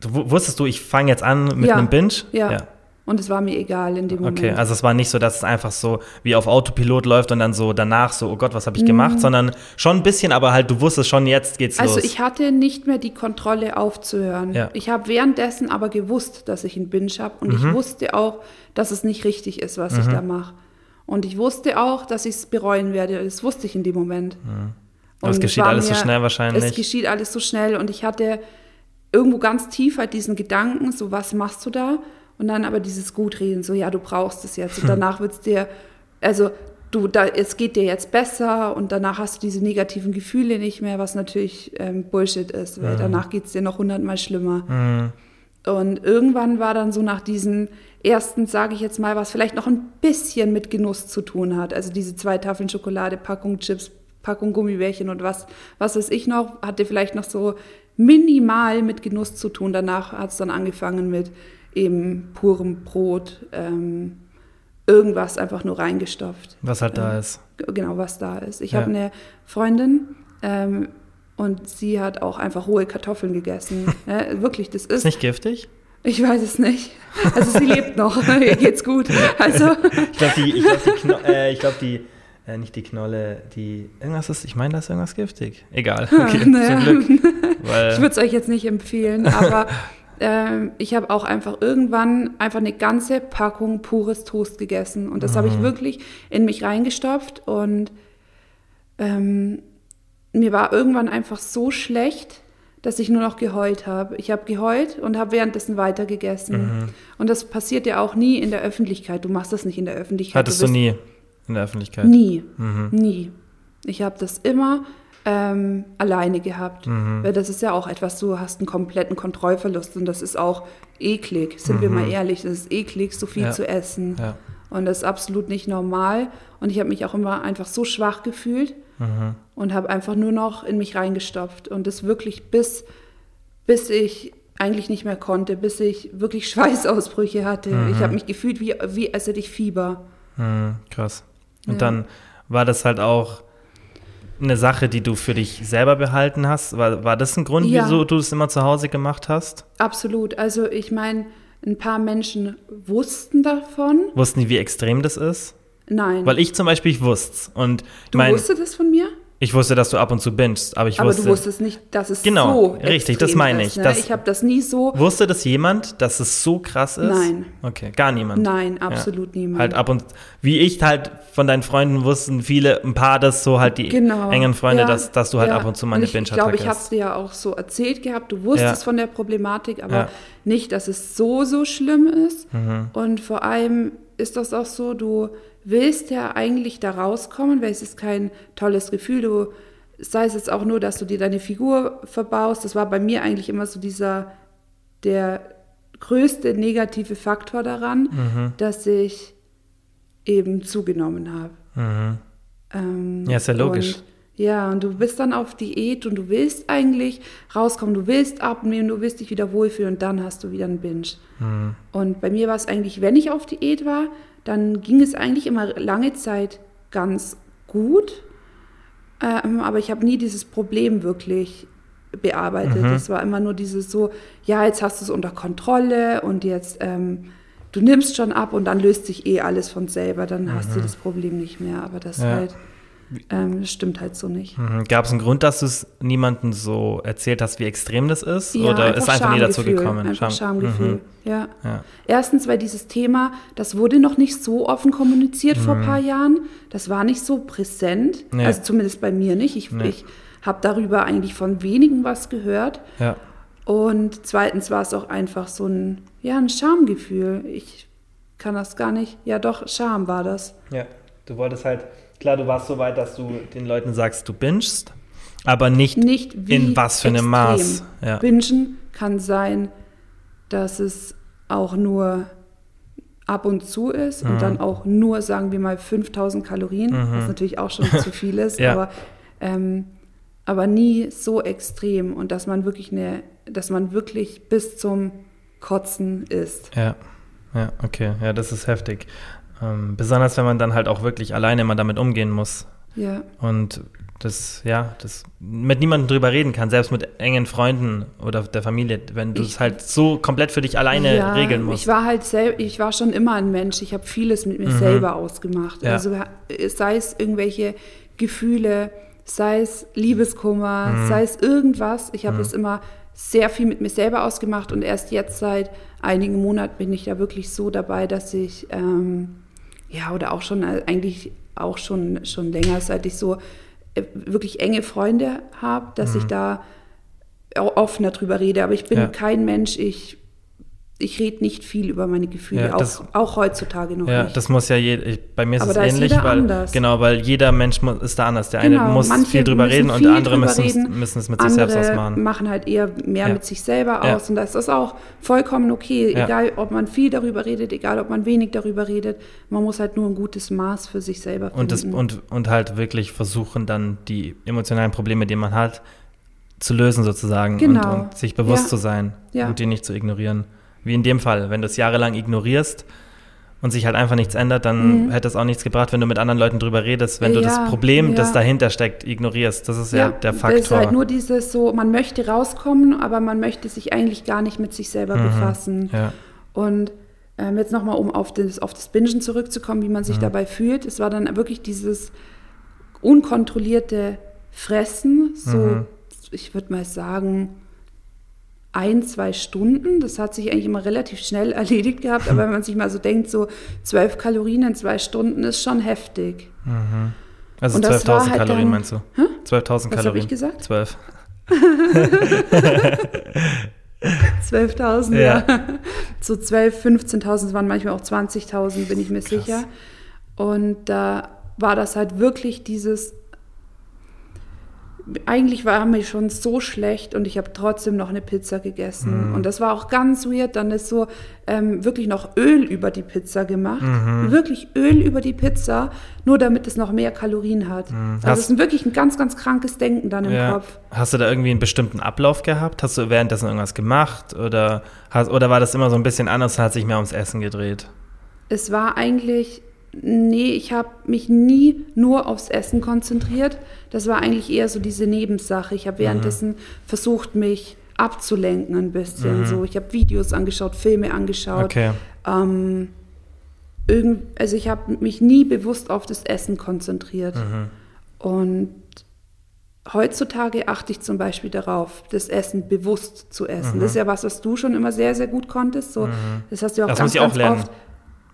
wusstest du, ich fange jetzt an mit ja, einem Binge? Ja. ja. Und es war mir egal in dem Moment. Okay, also es war nicht so, dass es einfach so wie auf Autopilot läuft und dann so danach so, oh Gott, was habe ich gemacht, mhm. sondern schon ein bisschen, aber halt du wusstest schon, jetzt geht's also los. Also ich hatte nicht mehr die Kontrolle aufzuhören. Ja. Ich habe währenddessen aber gewusst, dass ich einen Binge habe und mhm. ich wusste auch, dass es nicht richtig ist, was mhm. ich da mache. Und ich wusste auch, dass ich es bereuen werde. Das wusste ich in dem Moment. Mhm. Aber es geschieht alles mir, so schnell wahrscheinlich. Es geschieht alles so schnell und ich hatte irgendwo ganz tief halt diesen Gedanken, so was machst du da? Und dann aber dieses Gutreden, so ja, du brauchst es jetzt. Und danach wird es dir, also du, da, es geht dir jetzt besser und danach hast du diese negativen Gefühle nicht mehr, was natürlich ähm, Bullshit ist, weil mhm. danach geht es dir noch hundertmal schlimmer. Mhm. Und irgendwann war dann so nach diesen ersten, sage ich jetzt mal, was vielleicht noch ein bisschen mit Genuss zu tun hat. Also diese zwei Tafeln Schokolade, Packung Chips, Packung Gummibärchen und was, was weiß ich noch, hatte vielleicht noch so minimal mit Genuss zu tun. Danach hat es dann angefangen mit eben purem Brot, ähm, irgendwas einfach nur reingestopft. Was halt da ähm, ist. Genau, was da ist. Ich ja. habe eine Freundin ähm, und sie hat auch einfach rohe Kartoffeln gegessen. ja, wirklich, das ist. Ist nicht giftig? Ich weiß es nicht. Also sie lebt noch, ihr geht's gut. Also. ich glaube, die, ich glaub, die, Kno äh, ich glaub, die äh, nicht die Knolle, die. Irgendwas ist, ich meine, da ist irgendwas giftig. Egal. Okay, naja. zum Glück. ich würde es euch jetzt nicht empfehlen, aber Ähm, ich habe auch einfach irgendwann einfach eine ganze Packung pures Toast gegessen. Und das habe ich wirklich in mich reingestopft. Und ähm, mir war irgendwann einfach so schlecht, dass ich nur noch geheult habe. Ich habe geheult und habe währenddessen weitergegessen. Mhm. Und das passiert ja auch nie in der Öffentlichkeit. Du machst das nicht in der Öffentlichkeit. Hattest du bist- nie in der Öffentlichkeit? Nie, Mhm. nie. Ich habe das immer ähm, alleine gehabt. Mhm. Weil das ist ja auch etwas, du hast einen kompletten Kontrollverlust und das ist auch eklig. Sind wir mal ehrlich, das ist eklig, so viel Mhm. Ja. zu essen. Ja. Und das ist absolut nicht normal. Und ich habe mich auch immer einfach so schwach gefühlt Mhm. und habe einfach nur noch in mich reingestopft. Und das wirklich bis, bis ich eigentlich nicht mehr konnte, bis ich wirklich Schweißausbrüche hatte. Ich habe mich gefühlt, wie, wie als hätte ich Fieber. Mhm. Krass. Und Ja. dann war das halt auch eine Sache, die du für dich selber behalten hast. War, war das ein Grund, Ja. wieso du es immer zu Hause gemacht hast? Absolut. Also ich meine, ein paar Menschen wussten davon. Wussten die, wie extrem das ist? Nein. Weil ich zum Beispiel, ich wusste Und du mein, wusstest das von mir? ich wusste, dass du ab und zu bingst, aber ich aber wusste, du wusstest nicht, dass es Genau, so richtig, das meine ist, ich. Ne? Das- ich habe das nie so. wusste das jemand, dass es so krass ist? Nein. Okay, gar niemand. Nein, absolut niemand. Halt ab und wie ich halt von deinen Freunden wussten viele, ein paar das so halt die Genau. engen Freunde, Ja, dass, dass du halt ja. ab und zu mal eine Und Ich glaube, ich habe es dir ja auch so erzählt gehabt. Du wusstest Ja. von der Problematik, aber Ja. nicht, dass es so, so schlimm ist. Mhm. Und vor allem ist das auch so, du willst ja eigentlich da rauskommen, weil es ist kein tolles Gefühl. Du, sei es jetzt auch nur, dass du dir deine Figur verbaust. Das war bei mir eigentlich immer so dieser, der größte negative Faktor daran, Mhm. dass ich eben zugenommen habe. Mhm. Ähm, Ja, ist ja logisch. Ja, und du bist dann auf Diät und du willst eigentlich rauskommen, du willst abnehmen, du willst dich wieder wohlfühlen und dann hast du wieder einen Binge. Mhm. Und bei mir war es eigentlich, wenn ich auf Diät war, dann ging es eigentlich immer lange Zeit ganz gut. Ähm, aber ich habe nie dieses Problem wirklich bearbeitet. Mhm. Es war immer nur dieses so, ja, jetzt hast du es unter Kontrolle und jetzt, ähm, du nimmst schon ab und dann löst sich eh alles von selber, dann hast du das Problem nicht mehr. Aber das Mhm. Ja. halt, ähm, das stimmt halt so nicht. Mhm. Gab es einen Grund, dass du es niemandem so erzählt hast, wie extrem das ist? Ja, Oder ist einfach nie dazu gekommen? Einfach Scham- Schamgefühl, Mhm. ja. Ja. Erstens, weil dieses Thema, das wurde noch nicht so offen kommuniziert vor ein paar Jahren. Das war nicht so präsent. Nee. Also zumindest bei mir nicht. Ich, Nee. ich habe darüber eigentlich von wenigen was gehört. ja. Und zweitens war es auch einfach so ein, ja, ein Schamgefühl. Ich kann das gar nicht. Ja, doch, Scham war das. Ja, du wolltest halt, klar, du warst so weit, dass du den Leuten sagst, du bingst, aber nicht, Nicht in was für einem. Maß. Ja. Bingen kann sein, dass es auch nur ab und zu ist Mhm. und dann auch nur, sagen wir mal, 5000 Kalorien, was natürlich auch schon zu viel ist, Ja. aber, ähm, aber nie so extrem und dass man wirklich eine, dass man wirklich bis zum Kotzen isst. Ja, ja, okay, ja, das ist heftig. Ähm, besonders wenn man dann halt auch wirklich alleine mal damit umgehen muss Ja. und das, ja, das mit niemandem drüber reden kann, selbst mit engen Freunden oder der Familie, wenn du es halt so komplett für dich alleine ja, regeln musst. Ich war halt selber, ich war schon immer ein Mensch. Ich habe vieles mit mir Mhm. selber ausgemacht. Ja. Also sei es irgendwelche Gefühle, sei es Liebeskummer, Mhm. sei es irgendwas. Ich habe es immer sehr viel mit mir selber ausgemacht und erst jetzt seit einigen Monaten bin ich da wirklich so dabei, dass ich ähm, ja oder auch schon äh, eigentlich auch schon schon länger, seit ich so äh, wirklich enge Freunde habe, dass ich da offener drüber rede. Aber ich bin Mhm. Ja. kein Mensch, ich, ich rede nicht viel über meine Gefühle, Ja, das- auch, auch heutzutage noch Ja, nicht. das muss ja jeder, ich- bei mir ist Aber es da ist ähnlich, jeder weil, anders. genau, weil jeder Mensch ist da anders. Der Genau, eine muss viel drüber reden und viel der andere müssen, reden, müssen es mit sich selbst ausmachen. machen halt eher mehr Ja. mit sich selber aus und das ist auch vollkommen okay, egal ob man viel darüber redet, egal ob man wenig darüber redet, man muss halt nur ein gutes Maß für sich selber finden. Und, das, und, und halt wirklich versuchen, dann die emotionalen Probleme, die man hat, zu lösen sozusagen Genau. und, und sich bewusst Ja. zu sein Ja. und die nicht zu ignorieren. Wie in dem Fall, wenn du es jahrelang ignorierst und sich halt einfach nichts ändert, dann hätte es auch nichts gebracht, wenn du mit anderen Leuten drüber redest, wenn du Mhm. Ja, das Problem, das ja. dahinter steckt, ignorierst. Das ist ja, der Das ist Faktor. halt nur dieses so, man möchte rauskommen, aber man möchte sich eigentlich gar nicht mit sich selber befassen. Mhm. ja. Und ähm, jetzt nochmal, um auf das, auf das Bingen zurückzukommen, wie man sich dabei fühlt. Es war dann wirklich dieses unkontrollierte Fressen, so, Mhm. ich würde mal sagen, ein, zwei Stunden. Das hat sich eigentlich immer relativ schnell erledigt gehabt. Aber wenn man sich mal so denkt, so zwölf Kalorien in zwei Stunden ist schon heftig. Mhm. Also 12.000 halt Kalorien dann, meinst du? 12.000 Kalorien. Was habe ich gesagt? 12. 12.000, ja. ja. So 12, 15.000, waren manchmal auch 20.000, bin ich mir Krass. sicher. Und da war das halt wirklich dieses eigentlich war mir schon so schlecht und ich habe trotzdem noch eine Pizza gegessen. Mhm. Und das war auch ganz weird. Dann ist so ähm, wirklich noch Öl über die Pizza gemacht. Mhm. Wirklich Öl über die Pizza, nur damit es noch mehr Kalorien hat. Mhm. Also es ist wirklich ein ganz, ganz krankes Denken dann im ja. Kopf. Hast du da irgendwie einen bestimmten Ablauf gehabt? Hast du währenddessen irgendwas gemacht? Oder, hast, oder war das immer so ein bisschen anders und hat sich mehr ums Essen gedreht? Es war eigentlich nee, ich habe mich nie nur aufs Essen konzentriert. Das war eigentlich eher so diese Nebensache. Ich habe währenddessen mhm. versucht, mich abzulenken ein bisschen. Mhm. So, ich habe Videos angeschaut, Filme angeschaut. Okay. Ähm, irgend, also ich habe mich nie bewusst auf das Essen konzentriert. Mhm. Und heutzutage achte ich zum Beispiel darauf, das Essen bewusst zu essen. Das ist ja was, was du schon immer sehr, sehr gut konntest. So, Das hast du auch das ganz, ganz oft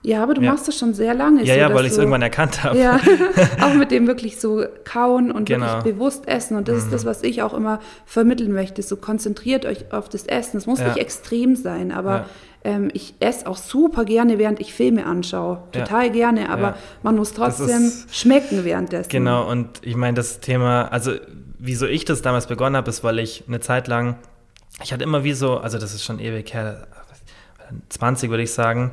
ja, aber du ja. machst das schon sehr lange. Ja, so, ja, weil ich es irgendwann erkannt habe. Ja, auch mit dem wirklich so kauen und genau. wirklich bewusst essen. Und das mhm. ist das, was ich auch immer vermitteln möchte. So konzentriert euch auf das Essen. Es muss ja. nicht extrem sein, aber ja. ähm, ich esse auch super gerne, während ich Filme anschaue. Total gerne, aber man muss trotzdem ist, schmecken währenddessen. Genau, und ich meine, das Thema, also wieso ich das damals begonnen habe, ist, weil ich eine Zeit lang, ich hatte immer wie so, also das ist schon ewig her, 20 würde ich sagen,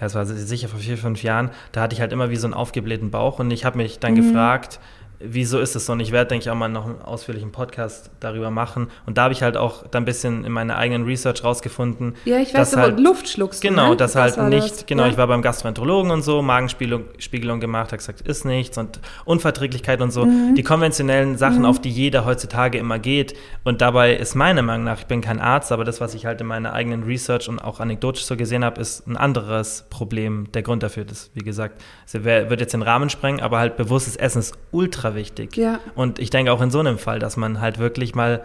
das war sicher vor vier, fünf Jahren, da hatte ich halt immer wie so einen aufgeblähten Bauch und ich habe mich dann mhm. gefragt, wieso ist es so? Und ich werde, denke ich, auch mal noch einen ausführlichen Podcast darüber machen. Und da habe ich halt auch da ein bisschen in meiner eigenen Research rausgefunden. Ja, ich weiß, halt, Luft schluckst Genau, ne? dass das halt nicht, das. genau, ja. ich war beim Gastroenterologen und so, Magenspiegelung gemacht, hat gesagt, ist nichts und Unverträglichkeit und so. Mhm. Die konventionellen Sachen, mhm. auf die jeder heutzutage immer geht. Und dabei ist meiner Meinung nach, ich bin kein Arzt, aber das, was ich halt in meiner eigenen Research und auch anekdotisch so gesehen habe, ist ein anderes Problem. Der Grund dafür ist, wie gesagt, es wird jetzt den Rahmen sprengen, aber halt bewusstes Essen ist ultra wichtig. Ja. Und ich denke auch in so einem Fall, dass man halt wirklich mal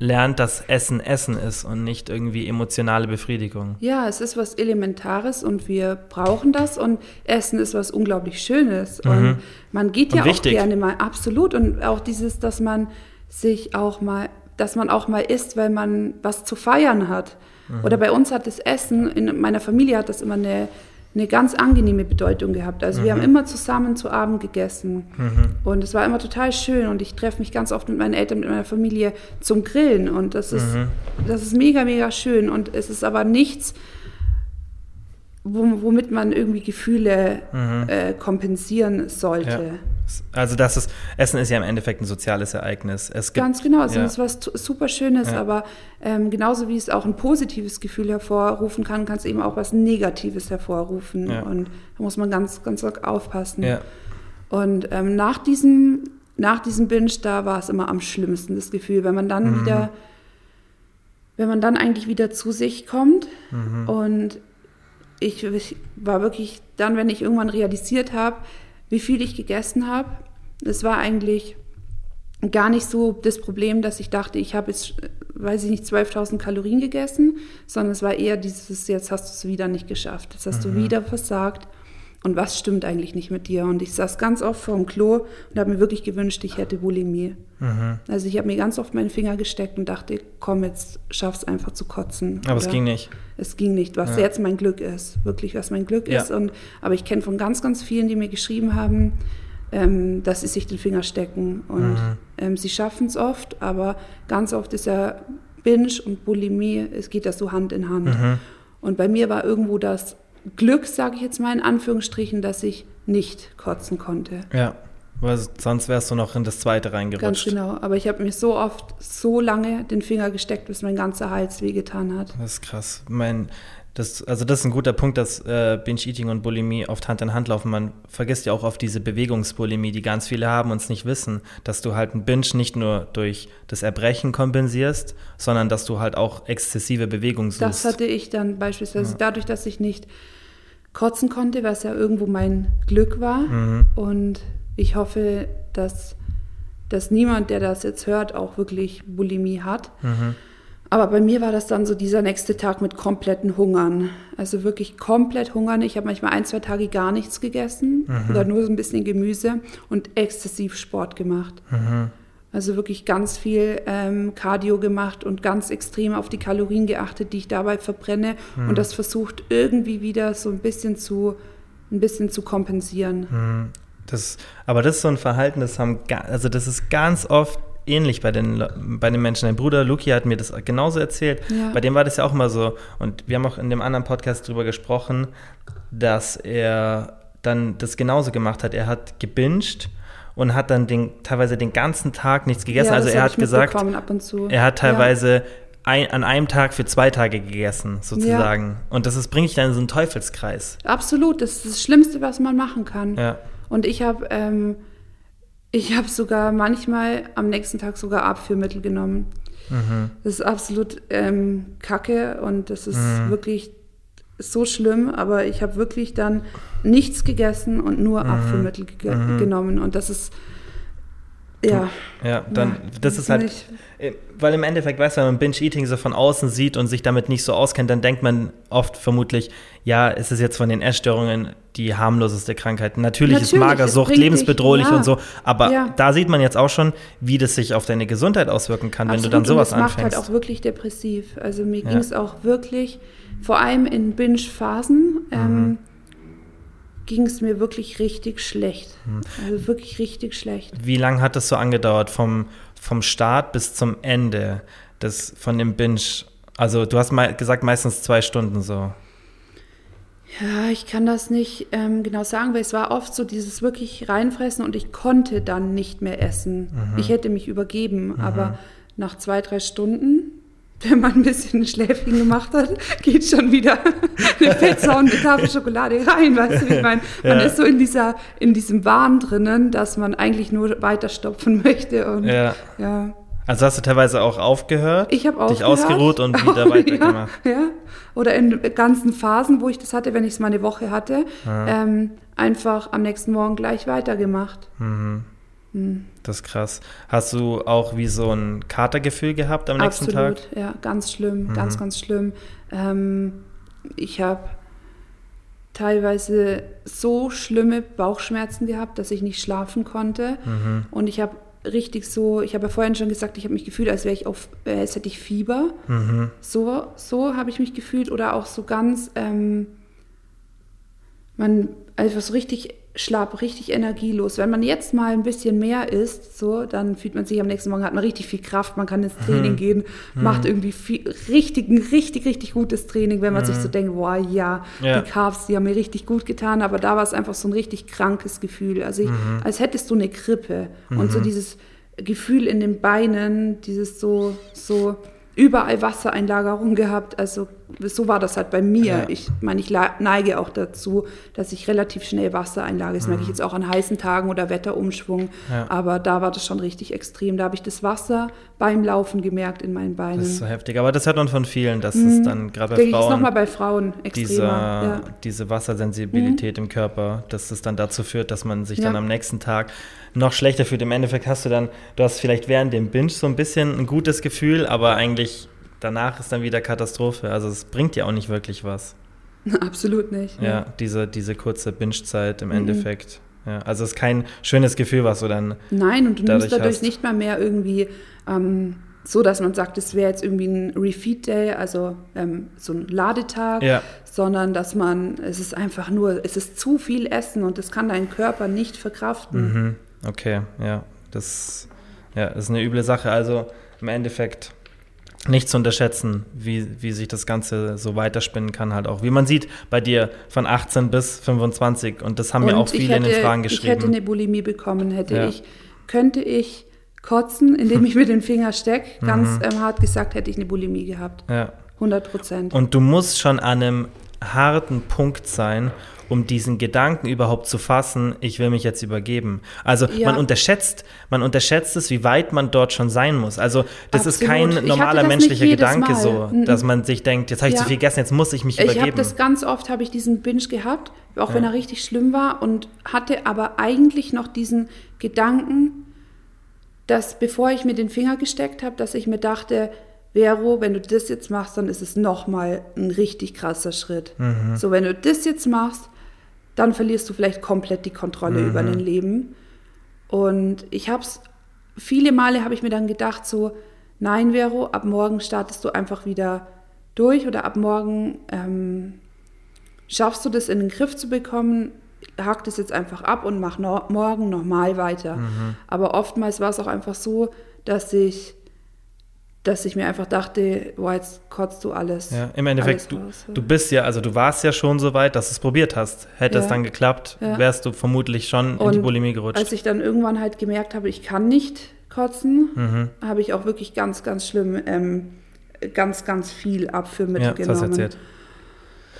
lernt, dass Essen Essen ist und nicht irgendwie emotionale Befriedigung. Ja, es ist was Elementares und wir brauchen das und Essen ist was unglaublich Schönes. Mhm. Und man geht ja auch gerne mal, absolut. Und auch dieses, dass man sich auch mal, dass man auch mal isst, weil man was zu feiern hat. Mhm. Oder bei uns hat das Essen, in meiner Familie hat das immer eine eine ganz angenehme Bedeutung gehabt. Also mhm. wir haben immer zusammen zu Abend gegessen mhm. und es war immer total schön und ich treffe mich ganz oft mit meinen Eltern, mit meiner Familie zum Grillen und das ist, mhm. das ist mega, mega schön und es ist aber nichts, womit man irgendwie Gefühle mhm. äh, kompensieren sollte. Ja. Also das ist, Essen ist ja im Endeffekt ein soziales Ereignis. Es gibt, Ganz genau, also ja. es ist was super Schönes, ja. aber ähm, genauso wie es auch ein positives Gefühl hervorrufen kann, kann es eben auch was Negatives hervorrufen. Ja. Und da muss man ganz, ganz aufpassen. Und ähm, nach diesem, nach diesem Binge, da war es immer am schlimmsten, das Gefühl, wenn man dann mhm. wieder, wenn man dann eigentlich wieder zu sich kommt mhm. und ich, ich war wirklich dann, wenn ich irgendwann realisiert habe, wie viel ich gegessen habe. Es war eigentlich gar nicht so das Problem, dass ich dachte, ich habe jetzt, weiß ich nicht, 12.000 Kalorien gegessen, sondern es war eher dieses, jetzt hast du es wieder nicht geschafft, jetzt hast mhm. du wieder versagt und was stimmt eigentlich nicht mit dir? Und ich saß ganz oft vor dem Klo und habe mir wirklich gewünscht, ich hätte Bulimie. Mhm. Also ich habe mir ganz oft meine Finger gesteckt und dachte, komm, jetzt schaff's einfach zu kotzen. Aber Oder es ging nicht. Es ging nicht, was ja. jetzt mein Glück ist, wirklich was mein Glück ja. ist. Und, aber ich kenne von ganz, ganz vielen, die mir geschrieben haben, ähm, dass sie sich den Finger stecken. Und mhm. ähm, sie schaffen es oft, aber ganz oft ist ja Binge und Bulimie, es geht das so Hand in Hand. Mhm. Und bei mir war irgendwo das Glück, sage ich jetzt mal in Anführungsstrichen, dass ich nicht kotzen konnte. Ja, weil sonst wärst du noch in das zweite reingerutscht. Ganz genau, aber ich habe mir so oft so lange den Finger gesteckt, bis mein ganzer Hals wehgetan hat. Das ist krass. Mein, das, also das ist ein guter Punkt, dass äh, Binge-Eating und Bulimie oft Hand in Hand laufen. Man vergisst ja auch oft diese Bewegungsbulimie, die ganz viele haben und es nicht wissen, dass du halt ein Binge nicht nur durch das Erbrechen kompensierst, sondern dass du halt auch exzessive Bewegung suchst. Das hatte ich dann beispielsweise ja. dadurch, dass ich nicht kotzen konnte, was ja irgendwo mein Glück war. Mhm. Und ich hoffe, dass, dass niemand, der das jetzt hört, auch wirklich Bulimie hat. Mhm Aber bei mir war das dann so dieser nächste Tag mit kompletten Hungern. Also wirklich komplett hungern. Ich habe manchmal ein, zwei Tage gar nichts gegessen mhm. oder nur so ein bisschen Gemüse und exzessiv Sport gemacht. Mhm. Also wirklich ganz viel ähm, Cardio gemacht und ganz extrem auf die Kalorien geachtet, die ich dabei verbrenne mhm. und das versucht irgendwie wieder so ein bisschen zu, ein bisschen zu kompensieren. Mhm. Das, aber das ist so ein Verhalten, das haben, also das ist ganz oft ähnlich bei den, bei den Menschen. Mein Bruder Luki hat mir das genauso erzählt. Ja. Bei dem war das ja auch immer so. Und wir haben auch in dem anderen Podcast darüber gesprochen, dass er dann das genauso gemacht hat. Er hat gebinged und hat dann den, teilweise den ganzen Tag nichts gegessen. Ja, also er hat gesagt, er hat teilweise ja. ein, an einem Tag für zwei Tage gegessen, sozusagen. Ja. Und das ist, bringt dich dann in so einen Teufelskreis. Absolut, das ist das Schlimmste, was man machen kann. Und ich habe ähm, ich habe sogar manchmal am nächsten Tag sogar Abführmittel genommen. Mhm. Das ist absolut ähm, kacke und das ist mhm. wirklich so schlimm, aber ich habe wirklich dann nichts gegessen und nur mhm. Abführmittel ge mhm. genommen und das ist ja. Ja, dann, ja, das ist halt, nicht. Äh, weil im Endeffekt, weißt du, wenn man Binge-Eating so von außen sieht und sich damit nicht so auskennt, dann denkt man oft vermutlich, ja, es ist jetzt von den Essstörungen die harmloseste Krankheit. Natürlich, Natürlich ist Magersucht lebensbedrohlich dich, ja. und so, aber ja. da sieht man jetzt auch schon, wie das sich auf deine Gesundheit auswirken kann, Absolut, wenn du dann sowas anfängst. Das macht halt auch wirklich depressiv. Also mir ging es auch wirklich, vor allem in Binge-Phasen, ähm, mhm ging es mir wirklich richtig schlecht. Hm. Also wirklich richtig schlecht. Wie lange hat das so angedauert, vom, vom Start bis zum Ende des, von dem Binge? Also du hast mal gesagt, meistens zwei Stunden so. Ja, ich kann das nicht ähm, genau sagen, weil es war oft so dieses wirklich reinfressen und ich konnte dann nicht mehr essen. Mhm. Ich hätte mich übergeben, mhm. aber nach zwei, drei Stunden wenn man ein bisschen Schläfchen gemacht hat, geht schon wieder eine fettsauende Tafel Schokolade rein, weißt du, ich meine, man ja. ist so in dieser, in diesem Wahn drinnen, dass man eigentlich nur weiterstopfen möchte und ja. ja. Also hast du teilweise auch aufgehört? Ich habe Dich ausgeruht und wieder oh, weitergemacht. Ja, ja, Oder in ganzen Phasen, wo ich das hatte, wenn ich es mal eine Woche hatte, ähm, einfach am nächsten Morgen gleich weitergemacht. Mhm. Hm. Das ist krass. Hast du auch wie so ein Katergefühl gehabt am nächsten Absolut, Tag? ja, ganz schlimm, mhm. ganz, ganz schlimm. Ähm, ich habe teilweise so schlimme Bauchschmerzen gehabt, dass ich nicht schlafen konnte. Mhm. Und ich habe richtig so, ich habe ja vorhin schon gesagt, ich habe mich gefühlt, als wäre ich auf, äh, als hätte ich Fieber. Mhm. So, so habe ich mich gefühlt oder auch so ganz, ähm, man, also so richtig schlapp, richtig energielos. Wenn man jetzt mal ein bisschen mehr isst, so, dann fühlt man sich am nächsten Morgen, hat man richtig viel Kraft, man kann ins Training mhm. gehen, mhm. macht irgendwie viel, richtig, richtig, richtig gutes Training, wenn man mhm. sich so denkt, boah, ja, ja, die Carbs, die haben mir richtig gut getan, aber da war es einfach so ein richtig krankes Gefühl. Also ich, mhm. als hättest du eine Grippe und so mhm. dieses Gefühl in den Beinen, dieses so, so, überall Wassereinlagerung gehabt. Also so war das halt bei mir. Ja. Ich meine, ich neige auch dazu, dass ich relativ schnell Wasser einlage. Das mhm. merke ich mhm. jetzt auch an heißen Tagen oder Wetterumschwung. Ja. Aber da war das schon richtig extrem. Da habe ich das Wasser beim Laufen gemerkt in meinen Beinen. Das ist so heftig. Aber das hört man von vielen, dass mhm. es dann gerade bei Frauen. nochmal bei Frauen extremer. Diese, ja. diese Wassersensibilität mhm. im Körper, dass es dann dazu führt, dass man sich dann am nächsten Tag noch schlechter fühlt. Im Endeffekt hast du dann, du hast vielleicht während dem Binge so ein bisschen ein gutes Gefühl, aber eigentlich danach ist dann wieder Katastrophe. Also es bringt dir auch nicht wirklich was. Absolut nicht. Ja, ja diese, diese kurze Binge-Zeit im mhm. Endeffekt. Ja, also es ist kein schönes Gefühl, was du dann. Nein, und du nimmst dadurch hast. nicht mal mehr irgendwie ähm, so, dass man sagt, es wäre jetzt irgendwie ein Refeed-Day, also ähm, so ein Ladetag, ja. sondern dass man, es ist einfach nur, es ist zu viel Essen und das kann dein Körper nicht verkraften. Mhm. Okay, ja, das, ja, das ist eine üble Sache. Also im Endeffekt nicht zu unterschätzen, wie, wie sich das Ganze so weiterspinnen kann, halt auch. Wie man sieht bei dir von 18 bis 25 und das haben und ja auch viele hätte, in den Fragen geschrieben. Ich hätte eine Bulimie bekommen, hätte ja. ich, könnte ich kotzen, indem ich mir den Finger stecke, ganz mhm. ähm, hart gesagt, hätte ich eine Bulimie gehabt. Ja. 100 Prozent. Und du musst schon an einem harten Punkt sein, um diesen Gedanken überhaupt zu fassen, ich will mich jetzt übergeben. Also ja. man unterschätzt, man unterschätzt es, wie weit man dort schon sein muss. Also das Absolut. ist kein normaler menschlicher Gedanke Mal. so, mhm. dass man sich denkt, jetzt habe ich ja. zu viel gegessen, jetzt muss ich mich übergeben. Ich habe das ganz oft, habe ich diesen Binge gehabt, auch ja. wenn er richtig schlimm war und hatte aber eigentlich noch diesen Gedanken, dass bevor ich mir den Finger gesteckt habe, dass ich mir dachte, Vero, wenn du das jetzt machst, dann ist es nochmal ein richtig krasser Schritt. Mhm. So, wenn du das jetzt machst, dann verlierst du vielleicht komplett die Kontrolle mhm. über dein Leben. Und ich habe es, viele Male habe ich mir dann gedacht, so, nein, Vero, ab morgen startest du einfach wieder durch oder ab morgen ähm, schaffst du das in den Griff zu bekommen, hack das jetzt einfach ab und mach no morgen nochmal weiter. Mhm. Aber oftmals war es auch einfach so, dass ich dass ich mir einfach dachte, boah, jetzt kotzt du alles. Ja, im Endeffekt, du, du bist ja, also du warst ja schon so weit, dass du es probiert hast. Hätte ja. es dann geklappt, ja. wärst du vermutlich schon und in die Bulimie gerutscht. Als ich dann irgendwann halt gemerkt habe, ich kann nicht kotzen, mhm. habe ich auch wirklich ganz, ganz schlimm, ähm, ganz, ganz viel Abführmittel ja, genommen. Das erzählt.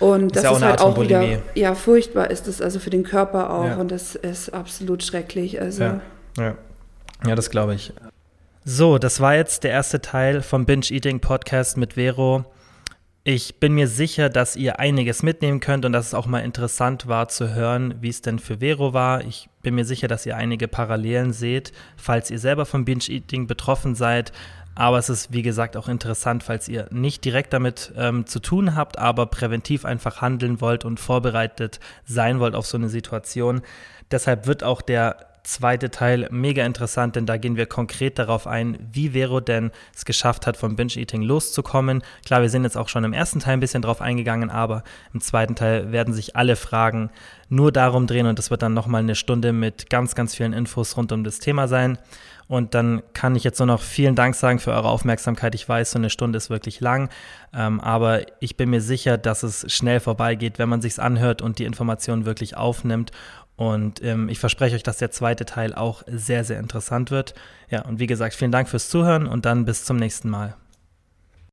Und das ist, ist halt auch wieder, ja, furchtbar ist es also für den Körper auch und das ist absolut schrecklich. Also. Ja. ja das glaube ich. So, das war jetzt der erste Teil vom Binge Eating Podcast mit Vero. Ich bin mir sicher, dass ihr einiges mitnehmen könnt und dass es auch mal interessant war zu hören, wie es denn für Vero war. Ich bin mir sicher, dass ihr einige Parallelen seht, falls ihr selber vom Binge Eating betroffen seid. Aber es ist, wie gesagt, auch interessant, falls ihr nicht direkt damit ähm, zu tun habt, aber präventiv einfach handeln wollt und vorbereitet sein wollt auf so eine Situation. Deshalb wird auch der zweite Teil mega interessant, denn da gehen wir konkret darauf ein, wie Vero denn es geschafft hat, vom Binge-Eating loszukommen. Klar, wir sind jetzt auch schon im ersten Teil ein bisschen drauf eingegangen, aber im zweiten Teil werden sich alle Fragen nur darum drehen und das wird dann nochmal eine Stunde mit ganz, ganz vielen Infos rund um das Thema sein. Und dann kann ich jetzt nur noch vielen Dank sagen für eure Aufmerksamkeit. Ich weiß, so eine Stunde ist wirklich lang, ähm, aber ich bin mir sicher, dass es schnell vorbeigeht, wenn man sich's anhört und die Informationen wirklich aufnimmt. Und ähm, ich verspreche euch, dass der zweite Teil auch sehr, sehr interessant wird. Ja, und wie gesagt, vielen Dank fürs Zuhören und dann bis zum nächsten Mal.